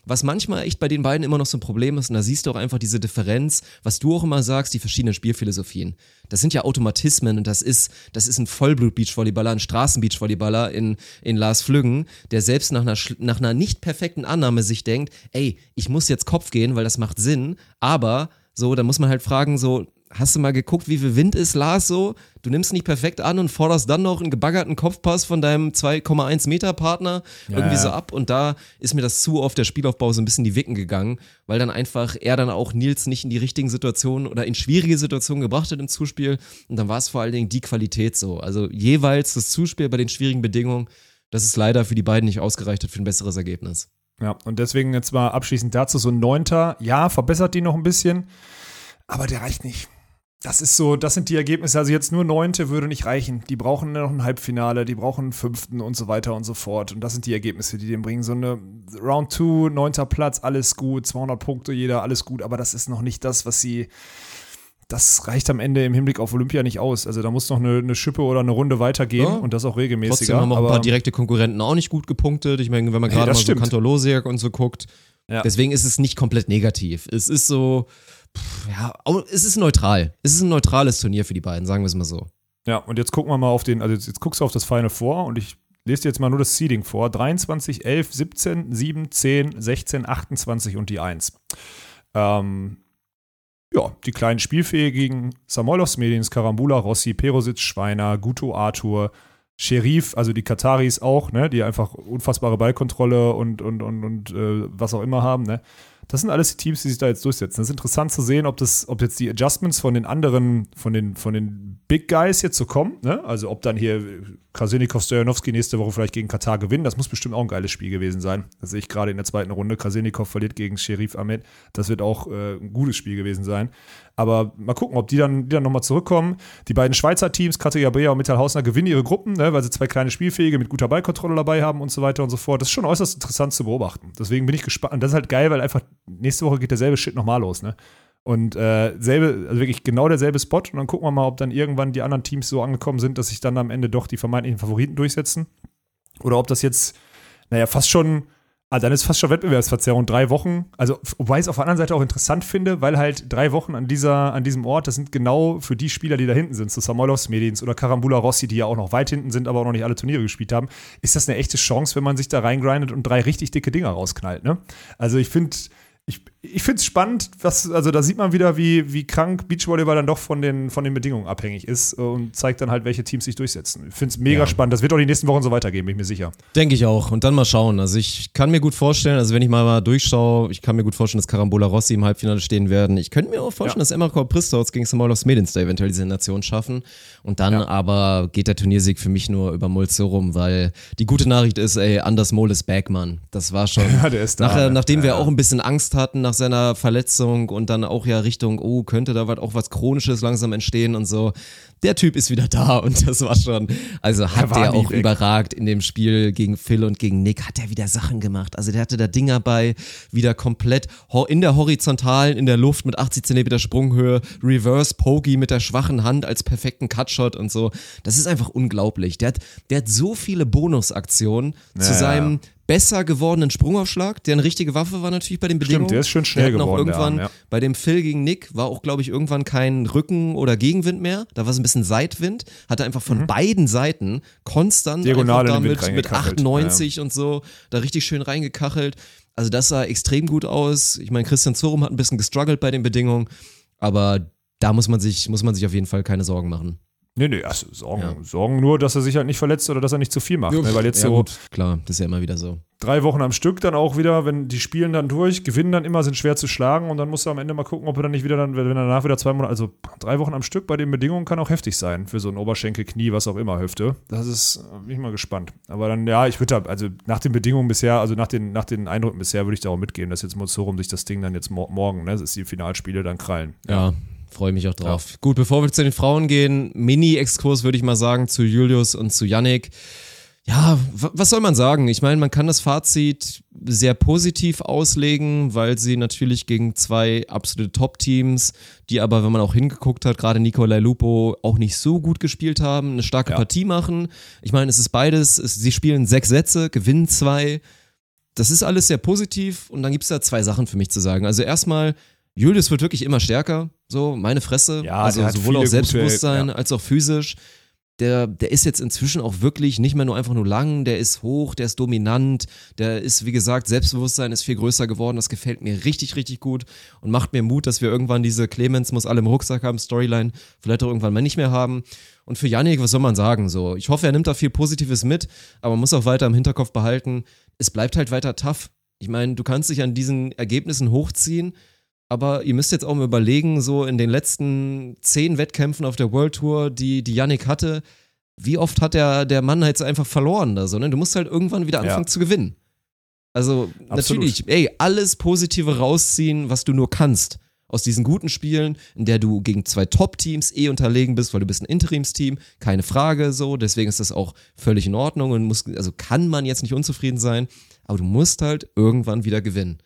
Was manchmal echt bei den beiden immer noch so ein Problem ist, und da siehst du auch einfach diese Differenz, was du auch immer sagst, die verschiedenen Spielphilosophien. Das sind ja Automatismen und das ist, das ist ein Vollblut-Beachvolleyballer, ein Straßen-Beachvolleyballer in, in Lars Flüggen, der selbst nach einer, nach einer nicht perfekten Annahme sich denkt, ey, ich muss jetzt Kopf gehen, weil das macht Sinn, aber so, da muss man halt fragen, so, hast du mal geguckt, wie viel Wind ist, Lars, so? Du nimmst nicht perfekt an und forderst dann noch einen gebaggerten Kopfpass von deinem 2,1 Meter Partner ja, irgendwie so ab und da ist mir das zu oft der Spielaufbau so ein bisschen die Wicken gegangen, weil dann einfach er dann auch Nils nicht in die richtigen Situationen oder in schwierige Situationen gebracht hat im Zuspiel und dann war es vor allen Dingen die Qualität so. Also jeweils das Zuspiel bei den schwierigen Bedingungen, das ist leider für die beiden nicht ausgereicht hat für ein besseres Ergebnis. Ja, und deswegen jetzt mal abschließend dazu so ein Neunter, ja, verbessert die noch ein bisschen, aber der reicht nicht das ist so, das sind die Ergebnisse. Also jetzt nur Neunte würde nicht reichen. Die brauchen noch ein Halbfinale, die brauchen einen Fünften und so weiter und so fort. Und das sind die Ergebnisse, die den bringen. So eine Round 2, neunter Platz, alles gut, 200 Punkte jeder, alles gut. Aber das ist noch nicht das, was sie, das reicht am Ende im Hinblick auf Olympia nicht aus. Also da muss noch eine, eine Schippe oder eine Runde weitergehen ja. und das auch regelmäßiger. Trotzdem haben auch ein paar direkte Konkurrenten auch nicht gut gepunktet. Ich meine, wenn man gerade hey, mal so Kantor Losiak und so guckt. Ja. Deswegen ist es nicht komplett negativ. Es ist so, ja, es ist neutral. Es ist ein neutrales Turnier für die beiden, sagen wir es mal so. Ja, und jetzt gucken wir mal auf den, also jetzt, jetzt guckst du auf das Final vor und ich lese dir jetzt mal nur das Seeding vor. 23, 11, 17, 7, 10, 16, 28 und die 1. Ähm, ja, die kleinen Spielfähigen Samoilovs, Medins, Karambula, Rossi, Perosic, Schweiner, Guto, Arthur, Sherif, also die Kataris auch, ne, die einfach unfassbare Ballkontrolle und, und, und, und äh, was auch immer haben, ne. Das sind alles die Teams, die sich da jetzt durchsetzen. Das ist interessant zu sehen, ob das, ob jetzt die Adjustments von den anderen, von den, von den Big Guys jetzt so kommen. Ne? Also ob dann hier Krasilnikov, Stojanowski nächste Woche vielleicht gegen Katar gewinnen. Das muss bestimmt auch ein geiles Spiel gewesen sein. Das sehe ich gerade in der zweiten Runde. Krasilnikov verliert gegen Sherif Ahmed. Das wird auch äh, ein gutes Spiel gewesen sein. Aber mal gucken, ob die dann, die dann nochmal zurückkommen. Die beiden Schweizer Teams, Katja Bea und Mittelhausner, gewinnen ihre Gruppen, ne, weil sie zwei kleine Spielfähige mit guter Ballkontrolle dabei haben und so weiter und so fort. Das ist schon äußerst interessant zu beobachten. Deswegen bin ich gespannt. Und das ist halt geil, weil einfach nächste Woche geht derselbe Shit nochmal los. Ne? Und äh, selbe, also wirklich genau derselbe Spot. Und dann gucken wir mal, ob dann irgendwann die anderen Teams so angekommen sind, dass sich dann am Ende doch die vermeintlichen Favoriten durchsetzen. Oder ob das jetzt, naja, fast schon Ah, dann ist fast schon Wettbewerbsverzerrung. Drei Wochen. Also, wobei ich es auf der anderen Seite auch interessant finde, weil halt drei Wochen an, dieser, an diesem Ort, das sind genau für die Spieler, die da hinten sind, so Samoilovs Medins oder Karambula Rossi, die ja auch noch weit hinten sind, aber auch noch nicht alle Turniere gespielt haben, ist das eine echte Chance, wenn man sich da reingrindet und drei richtig dicke Dinger rausknallt. Ne? Also, ich finde, ich, ich finde es spannend, was, also da sieht man wieder, wie, wie krank Beachvolleyball dann doch von den, von den Bedingungen abhängig ist äh, und zeigt dann halt, welche Teams sich durchsetzen. Ich finde es mega Ja. spannend. Das wird auch die nächsten Wochen so weitergehen, bin ich mir sicher. Denke ich auch. Und dann mal schauen. Also ich kann mir gut vorstellen, also wenn ich mal, mal durchschaue, ich kann mir gut vorstellen, dass Carambola Rossi im Halbfinale stehen werden. Ich könnte mir auch vorstellen, Ja. dass Emma Pristouts gegen Samoil of Smedinster eventuell diese Nation schaffen. Und dann aber geht der Turniersieg für mich nur über Mulze rum, weil die gute Nachricht ist, ey, Anders Mol ist back, Mann. Das war schon. Ja, der ist da, Nachher, ne? nachdem wir Ja. auch ein bisschen Angst hatten nach seiner Verletzung und dann auch ja Richtung, oh, könnte da was- auch was Chronisches langsam entstehen und so. Der Typ ist wieder da und das war schon, also hat der nie auch weg. überragt in dem Spiel gegen Phil und gegen Nick, hat er wieder Sachen gemacht. Also der hatte da Dinger bei, wieder komplett in der Horizontalen, in der Luft mit 80 Zentimeter Sprunghöhe, Reverse Pokey mit der schwachen Hand als perfekten Cutshot und so. Das ist einfach unglaublich. Der hat, der hat so viele Bonusaktionen zu Ja. Besser gewordenen Sprungaufschlag, der eine richtige Waffe war natürlich bei den Bedingungen. der ist schön schnell geworden, der irgendwann Arm, ja. bei dem Phil gegen Nick war auch, glaube ich, irgendwann kein Rücken- oder Gegenwind mehr. Da war es ein bisschen Seitwind. Hatte einfach von beiden Seiten konstant Mhm. Diagonal damit mit reingekachelt. 98 und so da richtig schön reingekachelt. Also das sah extrem gut aus. Ich meine, Christian Zorum hat ein bisschen gestruggelt bei den Bedingungen, aber da muss man sich, muss man sich auf jeden Fall keine Sorgen machen. Nee, nee, also Sorgen, Ja. Sorgen nur, dass er sich halt nicht verletzt oder dass er nicht zu viel macht. Ne? Weil jetzt ja, so gut, klar, das ist ja immer wieder so. drei Wochen am Stück dann auch wieder, wenn die spielen dann durch, gewinnen dann immer, sind schwer zu schlagen und dann musst du am Ende mal gucken, ob er dann nicht wieder dann, wenn er danach wieder zwei Monate, also drei Wochen am Stück bei den Bedingungen kann auch heftig sein für so einen Oberschenkel, Knie, was auch immer, Hüfte. Das ist, äh, bin ich mal gespannt. Aber dann, ja, ich würde da, also nach den Bedingungen bisher, also nach den, nach den Eindrücken bisher würde ich da auch mitgehen, dass jetzt Mozorum sich das Ding dann jetzt mo morgen, ne, das ist die Finalspiele, dann krallen. Ja, freue mich auch drauf. Gut, bevor wir zu den Frauen gehen, Mini-Exkurs würde ich mal sagen zu Julius und zu Yannick. Ja, was soll man sagen? Ich meine, man kann das Fazit sehr positiv auslegen, weil sie natürlich gegen zwei absolute Top-Teams, die aber, wenn man auch hingeguckt hat, gerade Nicolai Lupo auch nicht so gut gespielt haben, eine starke Ja. Partie machen. Ich meine, es ist beides, es, sie spielen sechs Sätze, gewinnen zwei. Das ist alles sehr positiv und dann gibt es da zwei Sachen für mich zu sagen. Also erstmal, Julius wird wirklich immer stärker, so meine Fresse. Ja, also sowohl gute- Selbstbewusstsein ja. als auch physisch. Der, der ist jetzt inzwischen auch wirklich nicht mehr nur einfach nur lang, der ist hoch, der ist dominant, der ist, wie gesagt, Selbstbewusstsein ist viel größer geworden. Das gefällt mir richtig, richtig gut und macht mir Mut, dass wir irgendwann diese Clemens muss alle im Rucksack haben, Storyline vielleicht auch irgendwann mal nicht mehr haben. Und für Yannick, was soll man sagen? So, ich hoffe, er nimmt da viel Positives mit, aber man muss auch weiter im Hinterkopf behalten, es bleibt halt weiter tough. Ich meine, du kannst dich an diesen Ergebnissen hochziehen, aber ihr müsst jetzt auch mal überlegen, so in den letzten zehn Wettkämpfen auf der World Tour, die, die Yannick hatte, wie oft hat der, der Mann jetzt einfach verloren da so, ne? Du musst halt irgendwann wieder anfangen Ja. zu gewinnen. Also natürlich, ey, alles Positive rausziehen, was du nur kannst. Aus diesen guten Spielen, in der du gegen zwei Top-Teams eh unterlegen bist, weil du bist ein Interimsteam, keine Frage so, deswegen ist das auch völlig in Ordnung und muss, also kann man jetzt nicht unzufrieden sein, aber du musst halt irgendwann wieder gewinnen.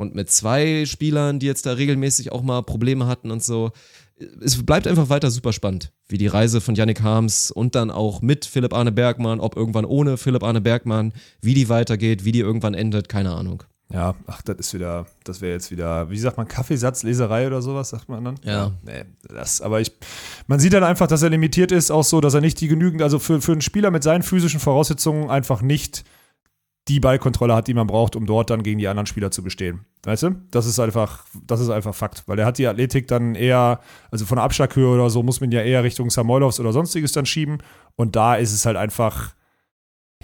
Und mit zwei Spielern, die jetzt da regelmäßig auch mal Probleme hatten und so, es bleibt einfach weiter super spannend, wie die Reise von Yannick Harms und dann auch mit Philipp Arne Bergmann, ob irgendwann ohne Philipp Arne Bergmann, wie die weitergeht, wie die irgendwann endet, keine Ahnung. Ja, ach, das ist wieder, das wäre jetzt wieder, wie sagt man, Kaffeesatzleserei oder sowas, sagt man dann? Ja. nee, das, aber ich, man sieht dann einfach, dass er limitiert ist, auch so, dass er nicht die genügend, also für, für einen Spieler mit seinen physischen Voraussetzungen einfach nicht die Ballkontrolle hat, die man braucht, um dort dann gegen die anderen Spieler zu bestehen. Weißt du? Das ist einfach, das ist einfach Fakt, weil er hat die Athletik dann eher, also von der Abschlaghöhe oder so, muss man ja eher Richtung Samoilovs oder sonstiges dann schieben und da ist es halt einfach,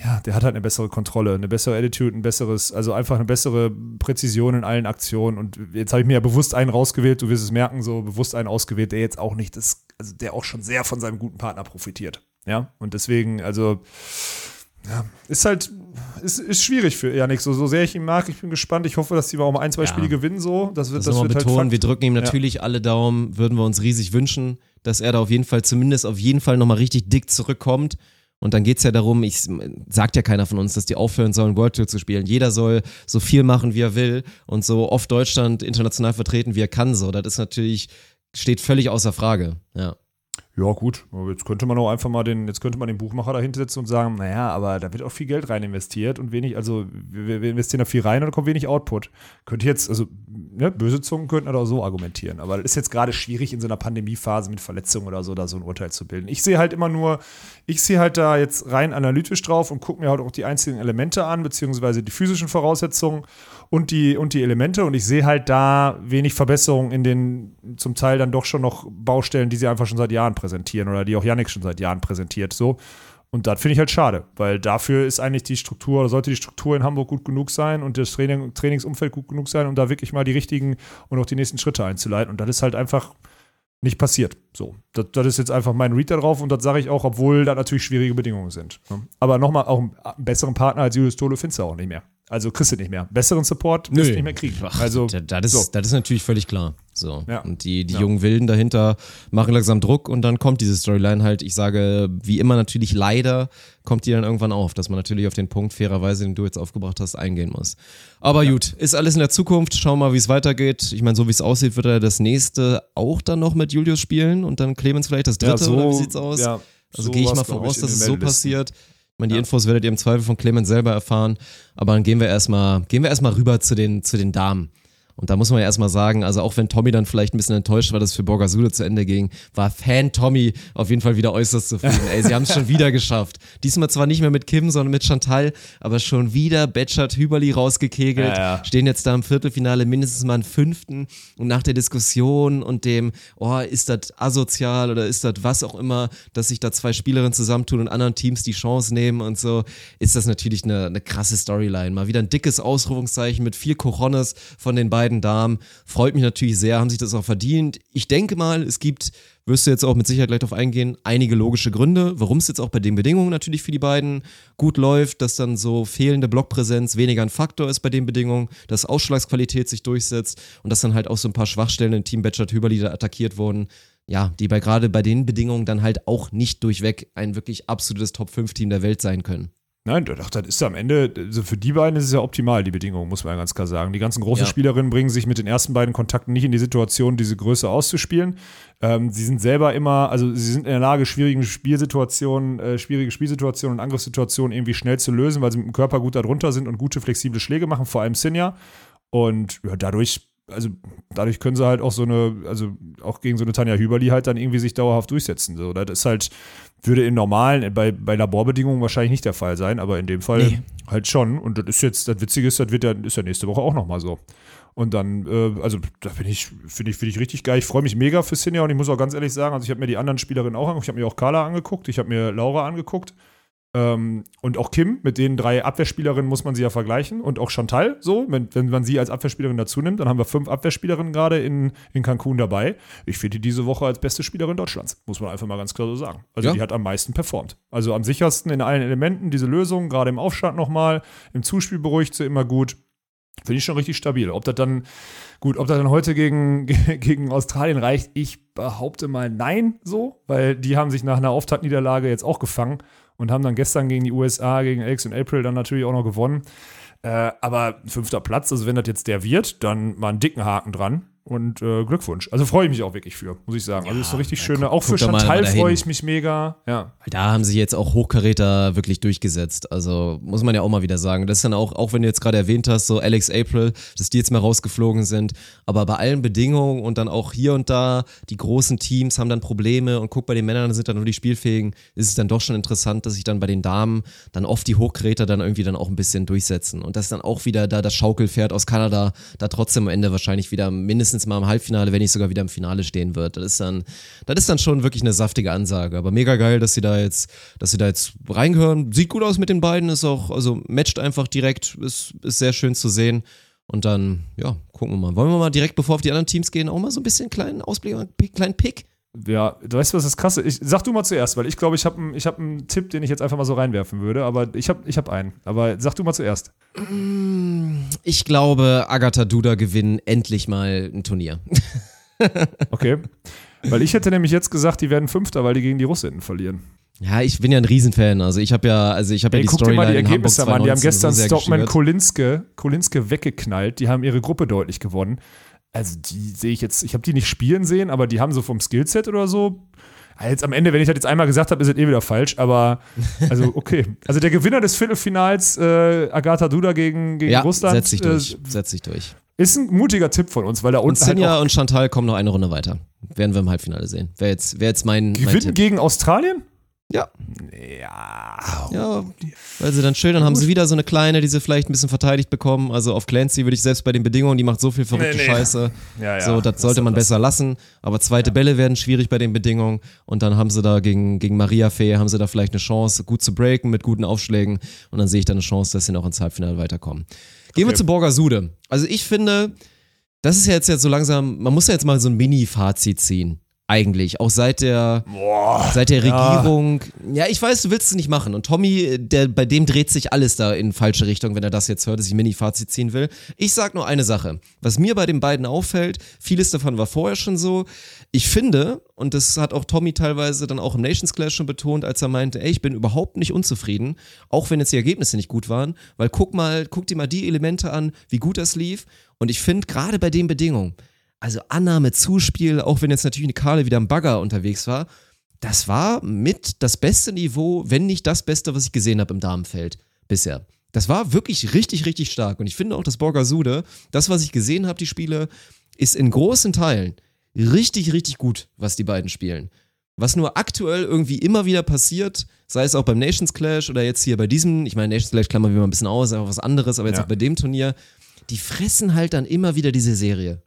ja, der hat halt eine bessere Kontrolle, eine bessere Attitude, ein besseres, also einfach eine bessere Präzision in allen Aktionen. Und jetzt habe ich mir ja bewusst einen rausgewählt, du wirst es merken, so bewusst einen ausgewählt, der jetzt auch nicht das, also der auch schon sehr von seinem guten Partner profitiert. Ja, und deswegen, also, ja, ist halt, ist, ist schwierig für Janik, so, so sehr ich ihn mag. Ich bin gespannt. Ich hoffe, dass die mal auch ein, zwei Ja. Spiele gewinnen, so. Das wird, Das, das wird betonen, halt wir drücken ihm natürlich alle Daumen, würden wir uns riesig wünschen, dass er da auf jeden Fall, zumindest auf jeden Fall nochmal richtig dick zurückkommt. Und dann geht's ja darum, ich sagt ja keiner von uns, dass die aufhören sollen, World Tour zu spielen. Jeder soll so viel machen, wie er will und so oft Deutschland international vertreten, wie er kann. So, das ist natürlich, steht völlig außer Frage. Ja. Ja, gut. Jetzt könnte man auch einfach mal den, jetzt könnte man den Buchmacher da hinsetzen und sagen, naja, aber da wird auch viel Geld rein investiert und wenig, also wir, wir investieren da viel rein und da kommt wenig Output. Könnte jetzt, also ne, böse Zungen könnten auch so argumentieren. Aber das ist jetzt gerade schwierig in so einer Pandemiephase mit Verletzungen oder so, da so ein Urteil zu bilden. Ich sehe halt immer nur, ich sehe halt da jetzt rein analytisch drauf und gucke mir halt auch die einzelnen Elemente an, beziehungsweise die physischen Voraussetzungen und die, und die Elemente und ich sehe halt da wenig Verbesserung in den zum Teil dann doch schon noch Baustellen, die sie einfach schon seit Jahren präsentieren oder die auch Yannick schon seit Jahren präsentiert. So. Und das finde ich halt schade, weil dafür ist eigentlich die Struktur oder sollte die Struktur in Hamburg gut genug sein und das Training, Trainingsumfeld gut genug sein, um da wirklich mal die richtigen und auch die nächsten Schritte einzuleiten. Und das ist halt einfach nicht passiert. So, das, das ist jetzt einfach mein Read da drauf und das sage ich auch, obwohl da natürlich schwierige Bedingungen sind. ne? Aber nochmal, auch einen besseren Partner als Julius Tolo findest du auch nicht mehr. Also kriegst du nicht mehr. Besseren Support wirst du nicht mehr kriegen. Ach, Also, da- das, ist, so. das ist natürlich völlig klar. So. Ja. Und die, die Ja. jungen Wilden dahinter machen langsam Druck und dann kommt diese Storyline halt, ich sage, wie immer natürlich leider, kommt die dann irgendwann auf, dass man natürlich auf den Punkt fairerweise, den du jetzt aufgebracht hast, eingehen muss. Aber gut, ist alles in der Zukunft. Schauen wir mal, wie es weitergeht. Ich meine, so wie es aussieht, wird er das nächste auch dann noch mit Julius spielen und dann Clemens vielleicht das dritte, Ja, so- oder wie sieht's aus? ja, also so gehe ich mal glaub von ich, aus, in dass es so passiert. Ich meine, die Infos werdet ihr im Zweifel von Clemens selber erfahren. Aber dann gehen wir erstmal, gehen wir erstmal rüber zu den, zu den Damen. Und da muss man ja erstmal sagen, also auch wenn Tommy dann vielleicht ein bisschen enttäuscht war, dass es für Borgasule zu Ende ging, war Fan Tommy auf jeden Fall wieder äußerst zufrieden. Ey, sie haben es schon wieder geschafft. Diesmal zwar nicht mehr mit Kim, sondern mit Chantal, aber schon wieder Betschert Hüberli rausgekegelt. Ja, ja. Stehen jetzt da im Viertelfinale mindestens mal einen fünften. Und nach der Diskussion und dem, oh, ist das asozial oder ist das was auch immer, dass sich da zwei Spielerinnen zusammentun und anderen Teams die Chance nehmen und so, ist das natürlich eine, eine krasse Storyline. Mal wieder ein dickes Ausrufungszeichen mit viel Cojones von den beiden Damen. Freut mich natürlich sehr, haben sich das auch verdient. Ich denke mal, es gibt, wirst du jetzt auch mit Sicherheit gleich darauf eingehen, einige logische Gründe, warum es jetzt auch bei den Bedingungen natürlich für die beiden gut läuft, dass dann so fehlende Blockpräsenz weniger ein Faktor ist bei den Bedingungen, dass Ausschlagsqualität sich durchsetzt und dass dann halt auch so ein paar Schwachstellen in Team Batchat Hüberli da attackiert wurden. Ja, die bei gerade bei den Bedingungen dann halt auch nicht durchweg ein wirklich absolutes Top-5-Team der Welt sein können. Nein, doch, das ist am Ende, also für die beiden ist es ja optimal, die Bedingungen, muss man ja ganz klar sagen. Die ganzen großen Ja. Spielerinnen bringen sich mit den ersten beiden Kontakten nicht in die Situation, diese Größe auszuspielen. Ähm, sie sind selber immer, also sie sind in der Lage, schwierige Spielsituationen, äh, schwierige Spielsituationen und Angriffssituationen irgendwie schnell zu lösen, weil sie mit dem Körper gut darunter sind und gute flexible Schläge machen, vor allem Sinja. Und ja, dadurch, also dadurch können sie halt auch so eine, also auch gegen so eine Tanja Hüberli halt dann irgendwie sich dauerhaft durchsetzen. So, das ist halt, würde in normalen, bei, bei Laborbedingungen wahrscheinlich nicht der Fall sein, aber in dem Fall Nee. halt schon. Und das ist jetzt, das Witzige ist, das wird ja, ist ja nächste Woche auch nochmal so. Und dann, äh, also da bin ich, finde ich, finde ich richtig geil. Ich freue mich mega für Sinja und ich muss auch ganz ehrlich sagen, also ich habe mir die anderen Spielerinnen auch angeguckt, ich habe mir auch Carla angeguckt, ich habe mir Laura angeguckt. Ähm, und auch Kim, mit den drei Abwehrspielerinnen muss man sie ja vergleichen. Und auch Chantal, so, wenn, wenn man sie als Abwehrspielerin dazu nimmt, dann haben wir fünf Abwehrspielerinnen gerade in, in Cancun dabei. Ich finde die diese Woche als beste Spielerin Deutschlands, muss man einfach mal ganz klar so sagen. Also Ja. die hat am meisten performt. Also am sichersten in allen Elementen, diese Lösung, gerade im Aufstand nochmal, im Zuspiel beruhigt sie immer gut. Finde ich schon richtig stabil. Ob das dann, gut, ob das dann heute gegen, gegen Australien reicht, ich behaupte mal nein, so, weil die haben sich nach einer Auftaktniederlage jetzt auch gefangen und haben dann gestern gegen die USA, gegen Alex und April dann natürlich auch noch gewonnen. Äh, aber fünfter Platz, also wenn das jetzt der wird, dann mal einen dicken Haken dran und äh, Glückwunsch. Also freue ich mich auch wirklich für, muss ich sagen. also ist eine richtig schöne, auch für Chantal freue ich mich mega. Ja. Da haben sich jetzt auch Hochkaräter wirklich durchgesetzt. Also muss man ja auch mal wieder sagen. Das ist dann auch, auch wenn du jetzt gerade erwähnt hast, so Alex April, dass die jetzt mal rausgeflogen sind. Aber bei allen Bedingungen und dann auch hier und da, die großen Teams haben dann Probleme und guck, bei den Männern sind dann nur die Spielfähigen, ist es dann doch schon interessant, dass sich dann bei den Damen dann oft die Hochkaräter dann irgendwie dann auch ein bisschen durchsetzen. Und dass dann auch wieder da das Schaukelpferd aus Kanada da trotzdem am Ende wahrscheinlich wieder mindestens mal im Halbfinale, wenn nicht sogar wieder im Finale stehen wird. Das ist dann, das ist dann schon wirklich eine saftige Ansage. Aber mega geil, dass sie da jetzt, dass sie da jetzt reingehören. Sieht gut aus mit den beiden, ist auch, also matcht einfach direkt, ist, ist sehr schön zu sehen. Und dann, ja, gucken wir mal. Wollen wir mal direkt, bevor wir auf die anderen Teams gehen, auch mal so ein bisschen einen kleinen Ausblick, einen kleinen Pick? Ja, du weißt, was das krasse ist? Sag du mal zuerst, weil ich glaube, ich habe einen hab Tipp, den ich jetzt einfach mal so reinwerfen würde, aber ich habe ich hab einen. Aber sag du mal zuerst. Ich glaube, Agatha Duda gewinnen endlich mal ein Turnier. Okay. weil ich hätte nämlich jetzt gesagt, die werden Fünfter, weil die gegen die Russinnen verlieren. Ja, ich bin ja ein Riesenfan. Also ich habe ja, also ich habe ja die guck dir mal Storyline die Ergebnisse an. Die haben 2019 gestern so Stockman. Kolinske, Kolinske weggeknallt. Die haben ihre Gruppe deutlich gewonnen. Also die sehe ich jetzt, ich habe die nicht spielen sehen, aber die haben so vom Skillset oder so. Jetzt am Ende, wenn ich das jetzt einmal gesagt habe, ist es eh wieder falsch, aber also okay. Also der Gewinner des Viertelfinals, äh, Agatha Duda gegen, gegen Ja, Russland, setz dich durch. Äh, Setz dich durch. ist ein mutiger Tipp von uns, weil da Und unten halt Sinja auch und Chantal kommen noch eine Runde weiter. Werden wir im Halbfinale sehen. Wäre jetzt, wär jetzt mein, mein gewinnen Tipp. gegen Australien? Ja. Ja. Ja, weil sie dann schön, dann haben sie wieder so eine kleine, die sie vielleicht ein bisschen verteidigt bekommen. Also auf Clancy würde ich selbst bei den Bedingungen, die macht so viel verrückte Nee, nee. Scheiße. Ja, ja. so, das sollte man das- besser lassen. Aber zweite Bälle werden schwierig bei den Bedingungen. Und dann haben sie da gegen, gegen Maria Fee, haben sie da vielleicht eine Chance, gut zu breaken mit guten Aufschlägen. Und dann sehe ich da eine Chance, dass sie noch ins Halbfinale weiterkommen. Gehen wir Okay. zu Borgasude. Also ich finde, das ist ja jetzt, jetzt so langsam, man muss ja jetzt mal so ein Mini-Fazit ziehen. Eigentlich, auch seit der, seit der ja. Regierung. Ja, ich weiß, du willst es nicht machen. Und Tommy, der, bei dem dreht sich alles da in falsche Richtung, wenn er das jetzt hört, dass ich Mini-Fazit ziehen will. Ich sag nur eine Sache. Was mir bei den beiden auffällt, vieles davon war vorher schon so. Ich finde, und das hat auch Tommy teilweise dann auch im Nations Clash schon betont, als er meinte, ey, ich bin überhaupt nicht unzufrieden, auch wenn jetzt die Ergebnisse nicht gut waren, weil guck mal, guck dir mal die Elemente an, wie gut das lief. Und ich finde, gerade bei den Bedingungen, also Annahme, Zuspiel, auch wenn jetzt natürlich eine Karle wieder am Bagger unterwegs war, das war mit das beste Niveau, wenn nicht das Beste, was ich gesehen habe im Damenfeld bisher. Das war wirklich richtig, richtig stark. Und ich finde auch, dass Borgasude, das, was ich gesehen habe, die Spiele, ist in großen Teilen richtig, richtig gut, was die beiden spielen. Was nur aktuell irgendwie immer wieder passiert, sei es auch beim Nations Clash oder jetzt hier bei diesem, ich meine, Nations Clash klammern wir mal ein bisschen aus, aber was anderes, aber jetzt Ja. auch bei dem Turnier, die fressen halt dann immer wieder diese Serie.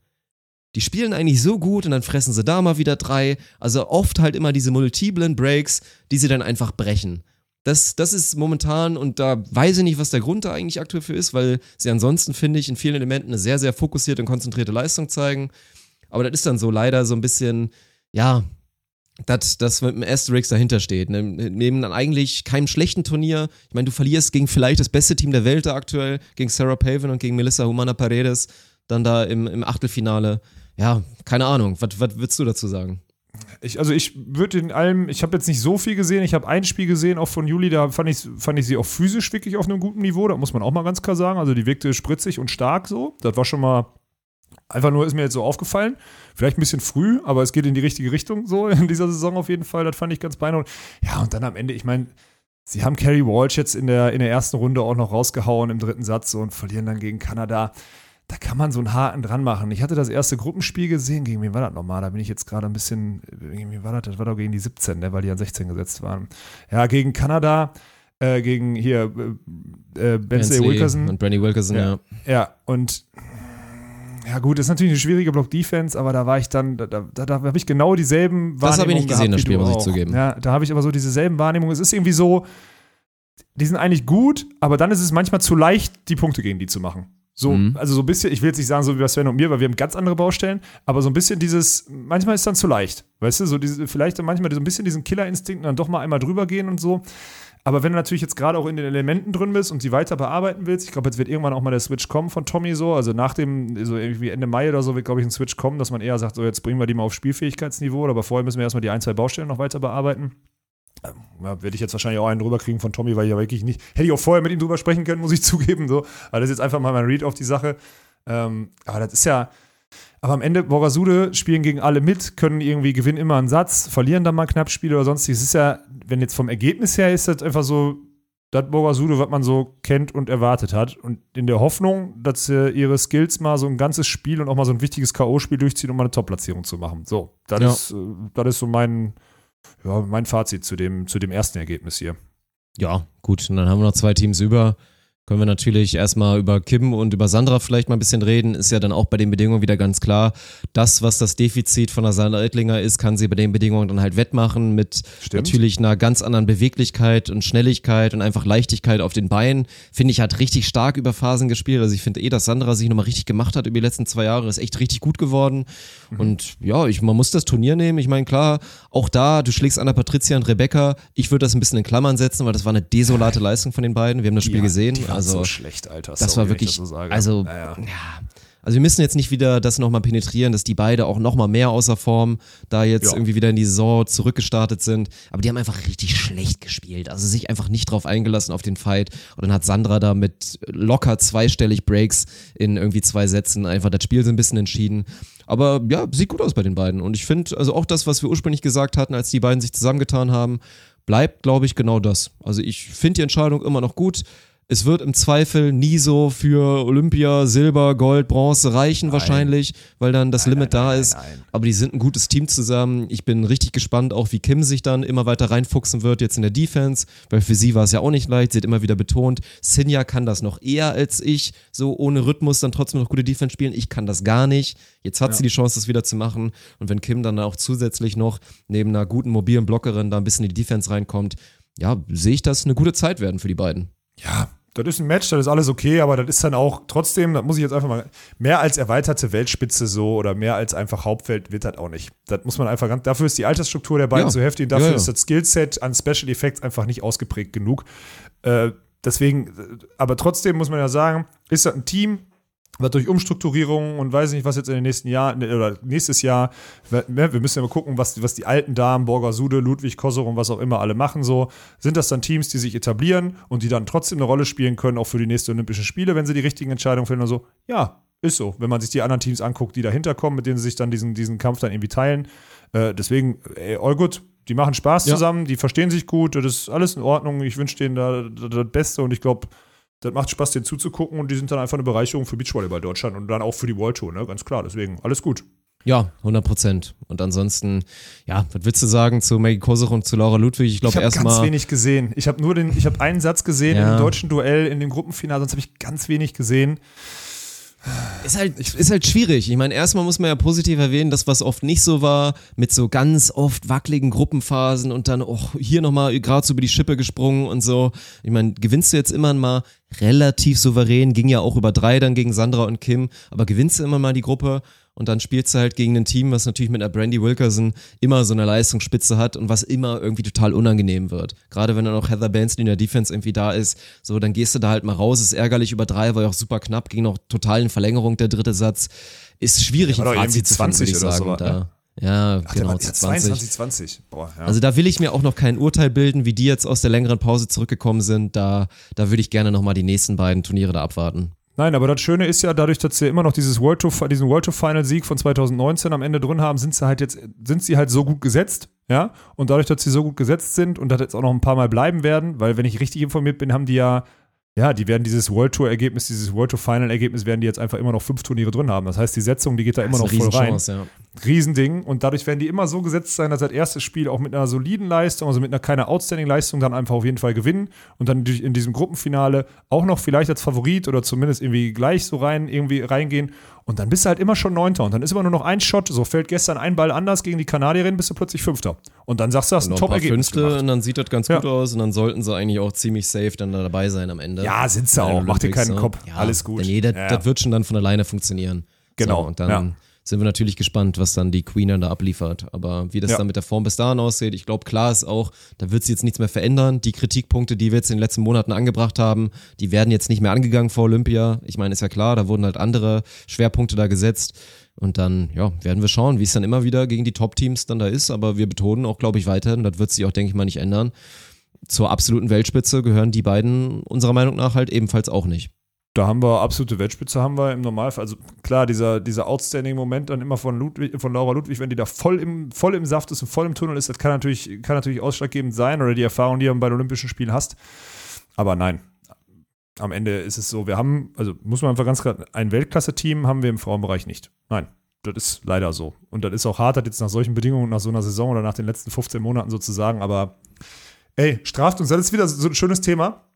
Die spielen eigentlich so gut und dann fressen sie da mal wieder drei. Also oft halt immer diese multiplen Breaks, die sie dann einfach brechen. Das, das ist momentan, und da weiß ich nicht, was der Grund da eigentlich aktuell für ist, weil sie ansonsten, finde ich, in vielen Elementen eine sehr, sehr fokussierte und konzentrierte Leistung zeigen. Aber das ist dann so leider so ein bisschen, ja, dass das mit dem Asterix dahinter steht. Ne? Neben dann eigentlich keinem schlechten Turnier. Ich meine, du verlierst gegen vielleicht das beste Team der Welt da aktuell, gegen Sarah Paven und gegen Melissa Humana Paredes, dann da im, im Achtelfinale. Ja, keine Ahnung. Was, würdest du dazu sagen? Ich, also ich würde in allem, ich habe jetzt nicht so viel gesehen, ich habe ein Spiel gesehen, auch von Juli, da fand ich, fand ich sie auch physisch wirklich auf einem guten Niveau, da muss man auch mal ganz klar sagen. Also die wirkte spritzig und stark so. Das war schon mal, einfach nur ist mir jetzt so aufgefallen. Vielleicht ein bisschen früh, aber es geht in die richtige Richtung so in dieser Saison auf jeden Fall. Das fand ich ganz beeindruckend. Ja, und dann am Ende, ich meine, sie haben Kerry Walsh jetzt in der, in der ersten Runde auch noch rausgehauen im dritten Satz so, und verlieren dann gegen Kanada da kann man so einen Haken dran machen. Ich hatte das erste Gruppenspiel gesehen, gegen wen war das nochmal? Da bin ich jetzt gerade ein bisschen, gegen wen war das? Das war doch gegen die 17, ne, weil die an 16 gesetzt waren. Ja, gegen Kanada, äh, gegen hier äh, äh, Bensley Wilkerson. Und Brandy Wilkerson, ja. Ja. Ja, und ja gut, das ist natürlich eine schwierige Block-Defense, aber da war ich dann, da, da, da habe ich genau dieselben Das habe ich nicht gesehen, das gehabt wie Spiel, muss ich zugeben. Ja, da habe ich aber so dieselben Wahrnehmungen. Es ist irgendwie so, die sind eigentlich gut, aber dann ist es manchmal zu leicht, die Punkte gegen die zu machen. So, Mhm. also so ein bisschen, ich will jetzt nicht sagen, so wie bei Sven und mir, weil wir haben ganz andere Baustellen, aber so ein bisschen dieses, manchmal ist es dann zu leicht. Weißt du, so diese, vielleicht manchmal so ein bisschen diesen Killerinstinkt und dann doch mal einmal drüber gehen und so. Aber wenn du natürlich jetzt gerade auch in den Elementen drin bist und sie weiter bearbeiten willst, ich glaube, jetzt wird irgendwann auch mal der Switch kommen von Tommy so, also nach dem, so irgendwie Ende Mai oder so wird, glaube ich, ein Switch kommen, dass man eher sagt, so jetzt bringen wir die mal auf Spielfähigkeitsniveau, aber vorher müssen wir erstmal die ein, zwei Baustellen noch weiter bearbeiten. Ähm, Ja, werde ich jetzt wahrscheinlich auch einen drüber kriegen von Tommy, weil ich ja wirklich nicht, hätte ich auch vorher mit ihm drüber sprechen können, muss ich zugeben, so. Aber das ist jetzt einfach mal mein Read auf die Sache. Ähm, aber das ist ja, aber am Ende, Borasude spielen gegen alle mit, können irgendwie gewinnen immer einen Satz, verlieren dann mal knapp Spiele oder sonstiges. Es ist ja, wenn jetzt vom Ergebnis her ist das einfach so, das Borasude, was man so kennt und erwartet hat. Und in der Hoffnung, dass sie ihre Skills mal so ein ganzes Spiel und auch mal so ein wichtiges K.O.-Spiel durchziehen, um mal eine Top-Platzierung zu machen. So, das, Ja. ist, äh, das ist so mein, ja, mein Fazit zu dem, zu dem ersten Ergebnis hier. Ja, gut. Und dann haben wir noch zwei Teams über. Können wir natürlich erstmal über Kim und über Sandra vielleicht mal ein bisschen reden. Ist ja dann auch bei den Bedingungen wieder ganz klar. Das, was das Defizit von der Sandra Oettlinger ist, kann sie bei den Bedingungen dann halt wettmachen mit Stimmt. natürlich einer ganz anderen Beweglichkeit und Schnelligkeit und einfach Leichtigkeit auf den Beinen. Finde ich, hat richtig stark über Phasen gespielt. Also ich finde eh, dass Sandra sich nochmal richtig gemacht hat über die letzten zwei Jahre. Ist echt richtig gut geworden. Und ja, ich, man muss das Turnier nehmen. Ich meine, klar, auch da, du schlägst Anna Patricia und Rebecca. Ich würde das ein bisschen in Klammern setzen, weil das war eine desolate Leistung von den beiden. Wir haben das Spiel Ja, gesehen. Also so schlecht, Alter. das Sorry, war wirklich, das so also Ja, ja. ja. Also wir müssen jetzt nicht wieder das nochmal penetrieren, dass die beide auch nochmal mehr außer Form da jetzt Ja. irgendwie wieder in die Saison zurückgestartet sind. Aber die haben einfach richtig schlecht gespielt. Also sich einfach nicht drauf eingelassen auf den Fight. Und dann hat Sandra da mit locker zweistellig Breaks in irgendwie zwei Sätzen einfach das Spiel so ein bisschen entschieden. Aber ja, sieht gut aus bei den beiden. Und ich finde, also auch das, was wir ursprünglich gesagt hatten, als die beiden sich zusammengetan haben, bleibt, glaube ich, genau das. Also ich finde die Entscheidung immer noch gut. Es wird im Zweifel nie so für Olympia, Silber, Gold, Bronze reichen wahrscheinlich, weil dann das Limit da ist. Aber die sind ein gutes Team zusammen. Ich bin richtig gespannt, auch wie Kim sich dann immer weiter reinfuchsen wird jetzt in der Defense, weil für sie war es ja auch nicht leicht. Sie hat immer wieder betont, Sinja kann das noch eher als ich, so ohne Rhythmus dann trotzdem noch gute Defense spielen. Ich kann das gar nicht. Jetzt hat sie die Chance, das wieder zu machen. Und wenn Kim dann auch zusätzlich noch neben einer guten mobilen Blockerin da ein bisschen in die Defense reinkommt, ja, sehe ich das eine gute Zeit werden für die beiden. Ja, das ist ein Match, das ist alles okay, aber das ist dann auch trotzdem, das muss ich jetzt einfach mal, mehr als erweiterte Weltspitze so oder mehr als einfach Hauptfeld wird das auch nicht. Das muss man einfach ganz, dafür ist die Altersstruktur der beiden Ja. so heftig und dafür Ja, ja. ist das Skillset an Special Effects einfach nicht ausgeprägt genug. Äh, deswegen, aber trotzdem muss man ja sagen, ist das ein Team, was durch Umstrukturierung und weiß nicht, was jetzt in den nächsten Jahren oder nächstes Jahr, wir wir müssen ja mal gucken, was, was die alten Damen, Borger Sude, Ludwig Kosser und was auch immer alle machen so. Sind das dann Teams, die sich etablieren und die dann trotzdem eine Rolle spielen können, auch für die nächsten Olympischen Spiele, wenn sie die richtigen Entscheidungen finden und so? Ja, ist so. Wenn man sich die anderen Teams anguckt, die dahinter kommen, mit denen sie sich dann diesen, diesen Kampf dann irgendwie teilen. Äh, deswegen, ey, all good. Die machen Spaß Ja. zusammen, die verstehen sich gut, das ist alles in Ordnung. Ich wünsche denen da- das Beste und ich glaube, das macht Spaß, denen zuzugucken und die sind dann einfach eine Bereicherung für Beachvolleyball Deutschland und dann auch für die World Tour, ne? Ganz klar. Deswegen, alles gut. Ja, 100 Prozent. Und ansonsten, ja, was willst du sagen zu Maggie Kosuch und zu Laura Ludwig? Ich Ich glaube habe ganz erstmal. wenig gesehen. Ich habe nur den, ich habe einen Satz gesehen Ja. im deutschen Duell in dem Gruppenfinale, sonst habe ich ganz wenig gesehen. Ist halt, ist halt schwierig. Ich meine, erstmal muss man ja positiv erwähnen, dass was oft nicht so war, mit so ganz oft wackeligen Gruppenphasen und dann auch hier nochmal gerade so über die Schippe gesprungen und so. Ich meine, gewinnst du jetzt immer mal relativ souverän, ging ja auch über drei dann gegen Sandra und Kim, aber gewinnst du immer mal die Gruppe und dann spielst du halt gegen ein Team, was natürlich mit einer Brandy Wilkerson immer so eine Leistungsspitze hat und was immer irgendwie total unangenehm wird. Gerade wenn dann auch Heather Bansley in der Defense irgendwie da ist, so dann gehst du da halt mal raus, ist ärgerlich über drei, war ja auch super knapp, ging noch total in Verlängerung der dritte Satz. Ist schwierig war ein Fazit zu finden, 20 würde ich oder sagen. so, da. ne? Ja, Ach, genau, war ja, 20. 22, 20. Boah, ja. Also da will ich mir auch noch kein Urteil bilden, wie die jetzt aus der längeren Pause zurückgekommen sind. Da, da würde ich gerne nochmal die nächsten beiden Turniere da abwarten. Nein, aber das Schöne ist ja, dadurch, dass sie immer noch dieses World Tour, diesen World Tour Final Sieg von 2019 am Ende drin haben, sind sie halt jetzt, sind sie halt so gut gesetzt, ja. Und dadurch, dass sie so gut gesetzt sind und das jetzt auch noch ein paar Mal bleiben werden, weil wenn ich richtig informiert bin, haben die ja, ja, die werden dieses World Tour Ergebnis, dieses World Tour Final Ergebnis, werden die jetzt einfach immer noch fünf Turniere drin haben. Das heißt, die Setzung, die geht da immer noch Das ist eine voll rein. Ja. Riesending. Und dadurch werden die immer so gesetzt sein, dass das erste Spiel auch mit einer soliden Leistung, also mit einer keine Outstanding-Leistung, dann einfach auf jeden Fall gewinnen und dann in diesem Gruppenfinale auch noch vielleicht als Favorit oder zumindest irgendwie gleich so rein, irgendwie reingehen. Und dann bist du halt immer schon Neunter. Und dann ist immer nur noch ein Shot. So fällt gestern ein Ball anders gegen die Kanadierin, bist du plötzlich Fünfter. Und dann sagst du, ein Noch ein Top-Ergebnis und dann sieht das ganz Ja. gut aus und dann sollten sie eigentlich auch ziemlich safe dann da dabei sein am Ende. Ja, sind sie auch. Mach dir keinen ne? Kopf. Ja, Alles gut. Nee, das, Ja. das wird schon dann von alleine funktionieren. Genau, So, und dann. Sind wir natürlich gespannt, was dann die Queen dann da abliefert. Aber wie das Ja. dann mit der Form bis dahin aussieht, ich glaube, klar ist auch, da wird sich jetzt nichts mehr verändern. Die Kritikpunkte, die wir jetzt in den letzten Monaten angebracht haben, die werden jetzt nicht mehr angegangen vor Olympia. Ich meine, ist ja klar, da wurden halt andere Schwerpunkte da gesetzt. Und dann, ja, werden wir schauen, wie es dann immer wieder gegen die Top-Teams dann da ist. Aber wir betonen auch, glaube ich, weiterhin, das wird sich auch, denke ich mal, nicht ändern. Zur absoluten Weltspitze gehören die beiden unserer Meinung nach halt ebenfalls auch nicht. Da haben wir absolute Weltspitze, haben wir im Normalfall. Also klar, dieser, dieser Outstanding-Moment dann immer von, Ludwig, von Laura Ludwig, wenn die da voll im, voll im Saft ist und voll im Tunnel ist, das kann natürlich, kann natürlich ausschlaggebend sein oder die Erfahrung, die du bei den Olympischen Spielen hast. Aber nein, am Ende ist es so, wir haben, also muss man einfach ganz klar, ein Weltklasse-Team haben wir im Frauenbereich nicht. Nein, das ist leider so. Und das ist auch hart, das jetzt nach solchen Bedingungen, nach so einer Saison oder nach den letzten 15 Monaten sozusagen, aber ey, straft uns, das ist wieder so ein schönes Thema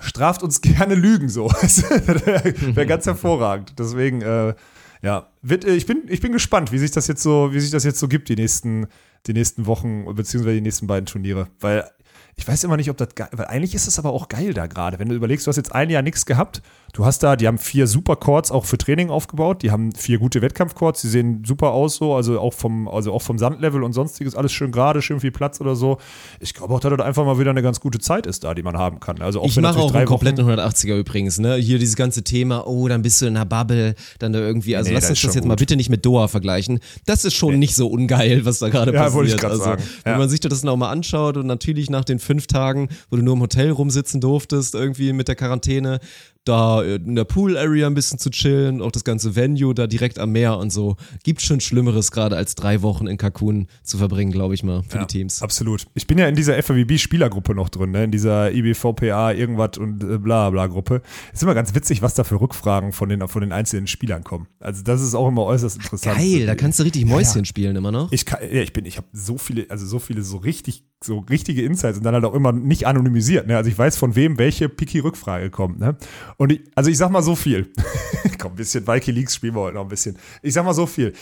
straft uns gerne Lügen so. Wäre wär ganz hervorragend. Deswegen, äh, ja, wird, äh, ich, bin, ich bin gespannt, wie sich das jetzt so, wie sich das jetzt so gibt, die nächsten, die nächsten Wochen, beziehungsweise die nächsten beiden Turniere. Weil ich weiß immer nicht, ob das geil, weil eigentlich ist es aber auch geil da gerade. Wenn du überlegst, du hast jetzt ein Jahr nichts gehabt, du hast da, die haben vier super Courts auch für Training aufgebaut, die haben vier gute Wettkampfcourts, die sehen super aus so, also auch vom, also auch vom Sandlevel und sonstiges, alles schön gerade, schön viel Platz oder so. Ich glaube auch, dass das einfach mal wieder eine ganz gute Zeit ist da, die man haben kann. Also auch Ich mache auch einen kompletten Wochen, 180er übrigens, ne? Hier dieses ganze Thema, oh, dann bist du in einer Bubble, dann da irgendwie, also Nee, lass uns das jetzt mal gut. bitte nicht mit Doha vergleichen. Das ist schon nicht so ungeil, was da gerade Ja, passiert. wollte ich also, sagen. wenn Ja. man sich das noch mal anschaut und natürlich nach den fünf Tagen, wo du nur im Hotel rumsitzen durftest, irgendwie mit der Quarantäne, da in der Pool-Area ein bisschen zu chillen, auch das ganze Venue da direkt am Meer und so. Gibt schon Schlimmeres gerade als drei Wochen in Cancun zu verbringen, glaube ich mal, für Ja, die Teams. Absolut. Ich bin ja in dieser FAWB-Spielergruppe noch drin, ne? in dieser IBVPA irgendwas und äh, bla bla Gruppe. Ist immer ganz witzig, was da für Rückfragen von den, von den einzelnen Spielern kommen. Also das ist auch immer äußerst interessant. Geil, da kannst du richtig Ja, Mäuschen ja. spielen immer noch. Ich kann, ja, ich bin, ich habe so viele, also so viele so richtig, so richtige Insights und dann halt auch immer nicht anonymisiert. Ne? Also ich weiß, von wem welche Piki-Rückfrage kommt. Ne? Und ich, also ich sag mal so viel. Komm, ein bisschen Wikileaks spielen wir heute noch ein bisschen. Ich sag mal so viel.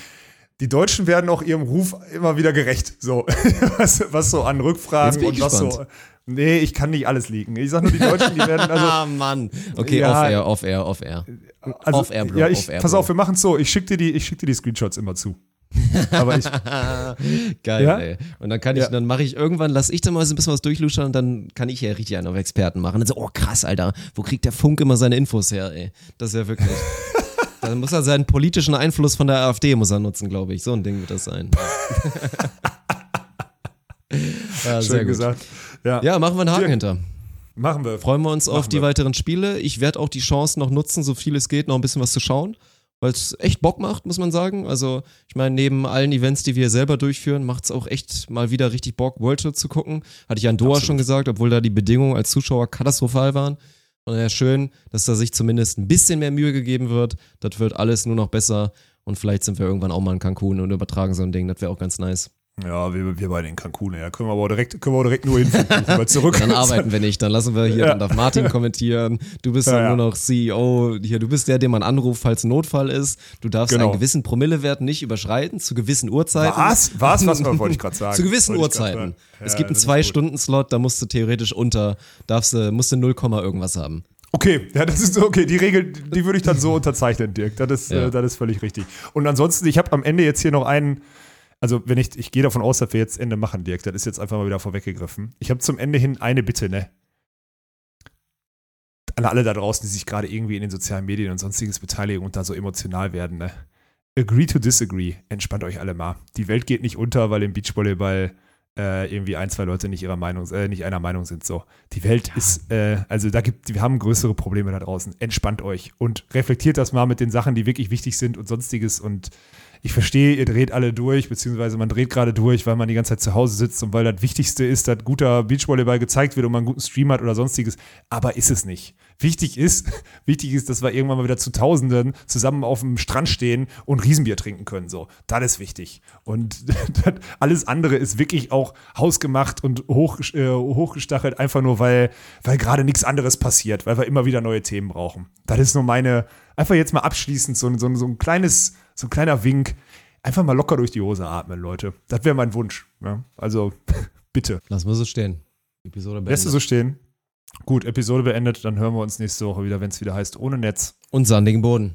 Die Deutschen werden auch ihrem Ruf immer wieder gerecht. So, was, was so an Rückfragen und was so. gespannt. Nee, ich kann nicht alles liegen. Ich sag nur, die Deutschen, die werden, also, ah, Mann. Okay, Ja. off-air, off-air, off-air. also Off-air, Bro, ja, ich, off-air, pass Bro. auf, wir machen es so. Ich schicke dir die, ich schick dir die Screenshots immer zu. Aber ich, Geil, Ja? ey. Und dann kann ich, Ja. dann mache ich irgendwann, lass ich dann mal so ein bisschen was durchluschern und dann kann ich ja richtig einen auf Experten machen. Und so, oh krass, Alter, wo kriegt der Funk immer seine Infos her, ey? Das ist ja wirklich. dann muss er seinen politischen Einfluss von der AfD muss er nutzen, glaube ich. So ein Ding wird das sein. ja, sehr schön gesagt. Ja, Ja, machen wir einen Haken Dirk. hinter. machen wir. Freuen wir uns auf Machen die wir. weiteren Spiele. Ich werde auch die Chance noch nutzen, so viel es geht, noch ein bisschen was zu schauen, weil es echt Bock macht, muss man sagen. Also, ich meine, neben allen Events, die wir selber durchführen, macht es auch echt mal wieder richtig Bock, World Tour zu gucken. Hatte ich an Doha Absolut. schon gesagt, obwohl da die Bedingungen als Zuschauer katastrophal waren. Und ja, schön, dass da sich zumindest ein bisschen mehr Mühe gegeben wird. Das wird alles nur noch besser. Und vielleicht sind wir irgendwann auch mal in Cancun und übertragen so ein Ding. Das wäre auch ganz nice. Ja, wir, wir beide in Cancun, ja. Können wir aber auch direkt, können wir auch direkt nur hinfliegen, mal zurück. Dann arbeiten wir nicht, dann lassen wir hier, Ja. dann darf Martin kommentieren. Du bist Ja, dann ja. nur noch CEO. Hier, du bist der, den man anruft, falls ein Notfall ist. Du darfst Genau. einen gewissen Promillewert nicht überschreiten zu gewissen Uhrzeiten. Was? Was? Was wollte ich gerade sagen? Zu gewissen Uhrzeiten. es gibt einen. Zwei-Stunden-Slot, da musst du theoretisch unter, darfst du, musst du 0, irgendwas haben. Okay, ja, das ist okay. Die Regel, die würde ich dann so unterzeichnen, Dirk. Das ist, äh, das ist völlig richtig. Und ansonsten, ich habe am Ende jetzt hier noch einen, also wenn ich, ich gehe davon aus, dass wir jetzt Ende machen, Dirk. Das ist jetzt einfach mal wieder vorweggegriffen. Ich habe zum Ende hin eine Bitte, ne? An alle da draußen, die sich gerade irgendwie in den sozialen Medien und sonstiges beteiligen und da so emotional werden, ne? Agree to disagree. Entspannt euch alle mal. Die Welt geht nicht unter, weil im Beachvolleyball äh, irgendwie ein, zwei Leute nicht ihrer Meinung, äh, nicht einer Meinung sind. So. Die Welt ist, äh, also da gibt, wir haben größere Probleme da draußen. Entspannt euch und reflektiert das mal mit den Sachen, die wirklich wichtig sind und sonstiges. Und ich verstehe, ihr dreht alle durch, beziehungsweise man dreht gerade durch, weil man die ganze Zeit zu Hause sitzt und weil das Wichtigste ist, dass guter Beachvolleyball gezeigt wird und man einen guten Stream hat oder sonstiges. Aber ist es nicht. Wichtig ist, wichtig ist, dass wir irgendwann mal wieder zu Tausenden zusammen auf dem Strand stehen und Riesenbier trinken können. So, das ist wichtig. Und alles andere ist wirklich auch hausgemacht und hoch, äh, hochgestachelt, einfach nur, weil, weil gerade nichts anderes passiert, weil wir immer wieder neue Themen brauchen. Das ist nur meine, einfach jetzt mal abschließend so, so, so ein kleines, so ein kleiner Wink. Einfach mal locker durch die Hose atmen, Leute. Das wäre mein Wunsch. Ja? Also, bitte. Lass mal so stehen. Episode Lässt du beendet. so stehen? Gut, Episode beendet, dann hören wir uns nächste Woche wieder, wenn es wieder heißt, ohne Netz. Und sandigen Boden.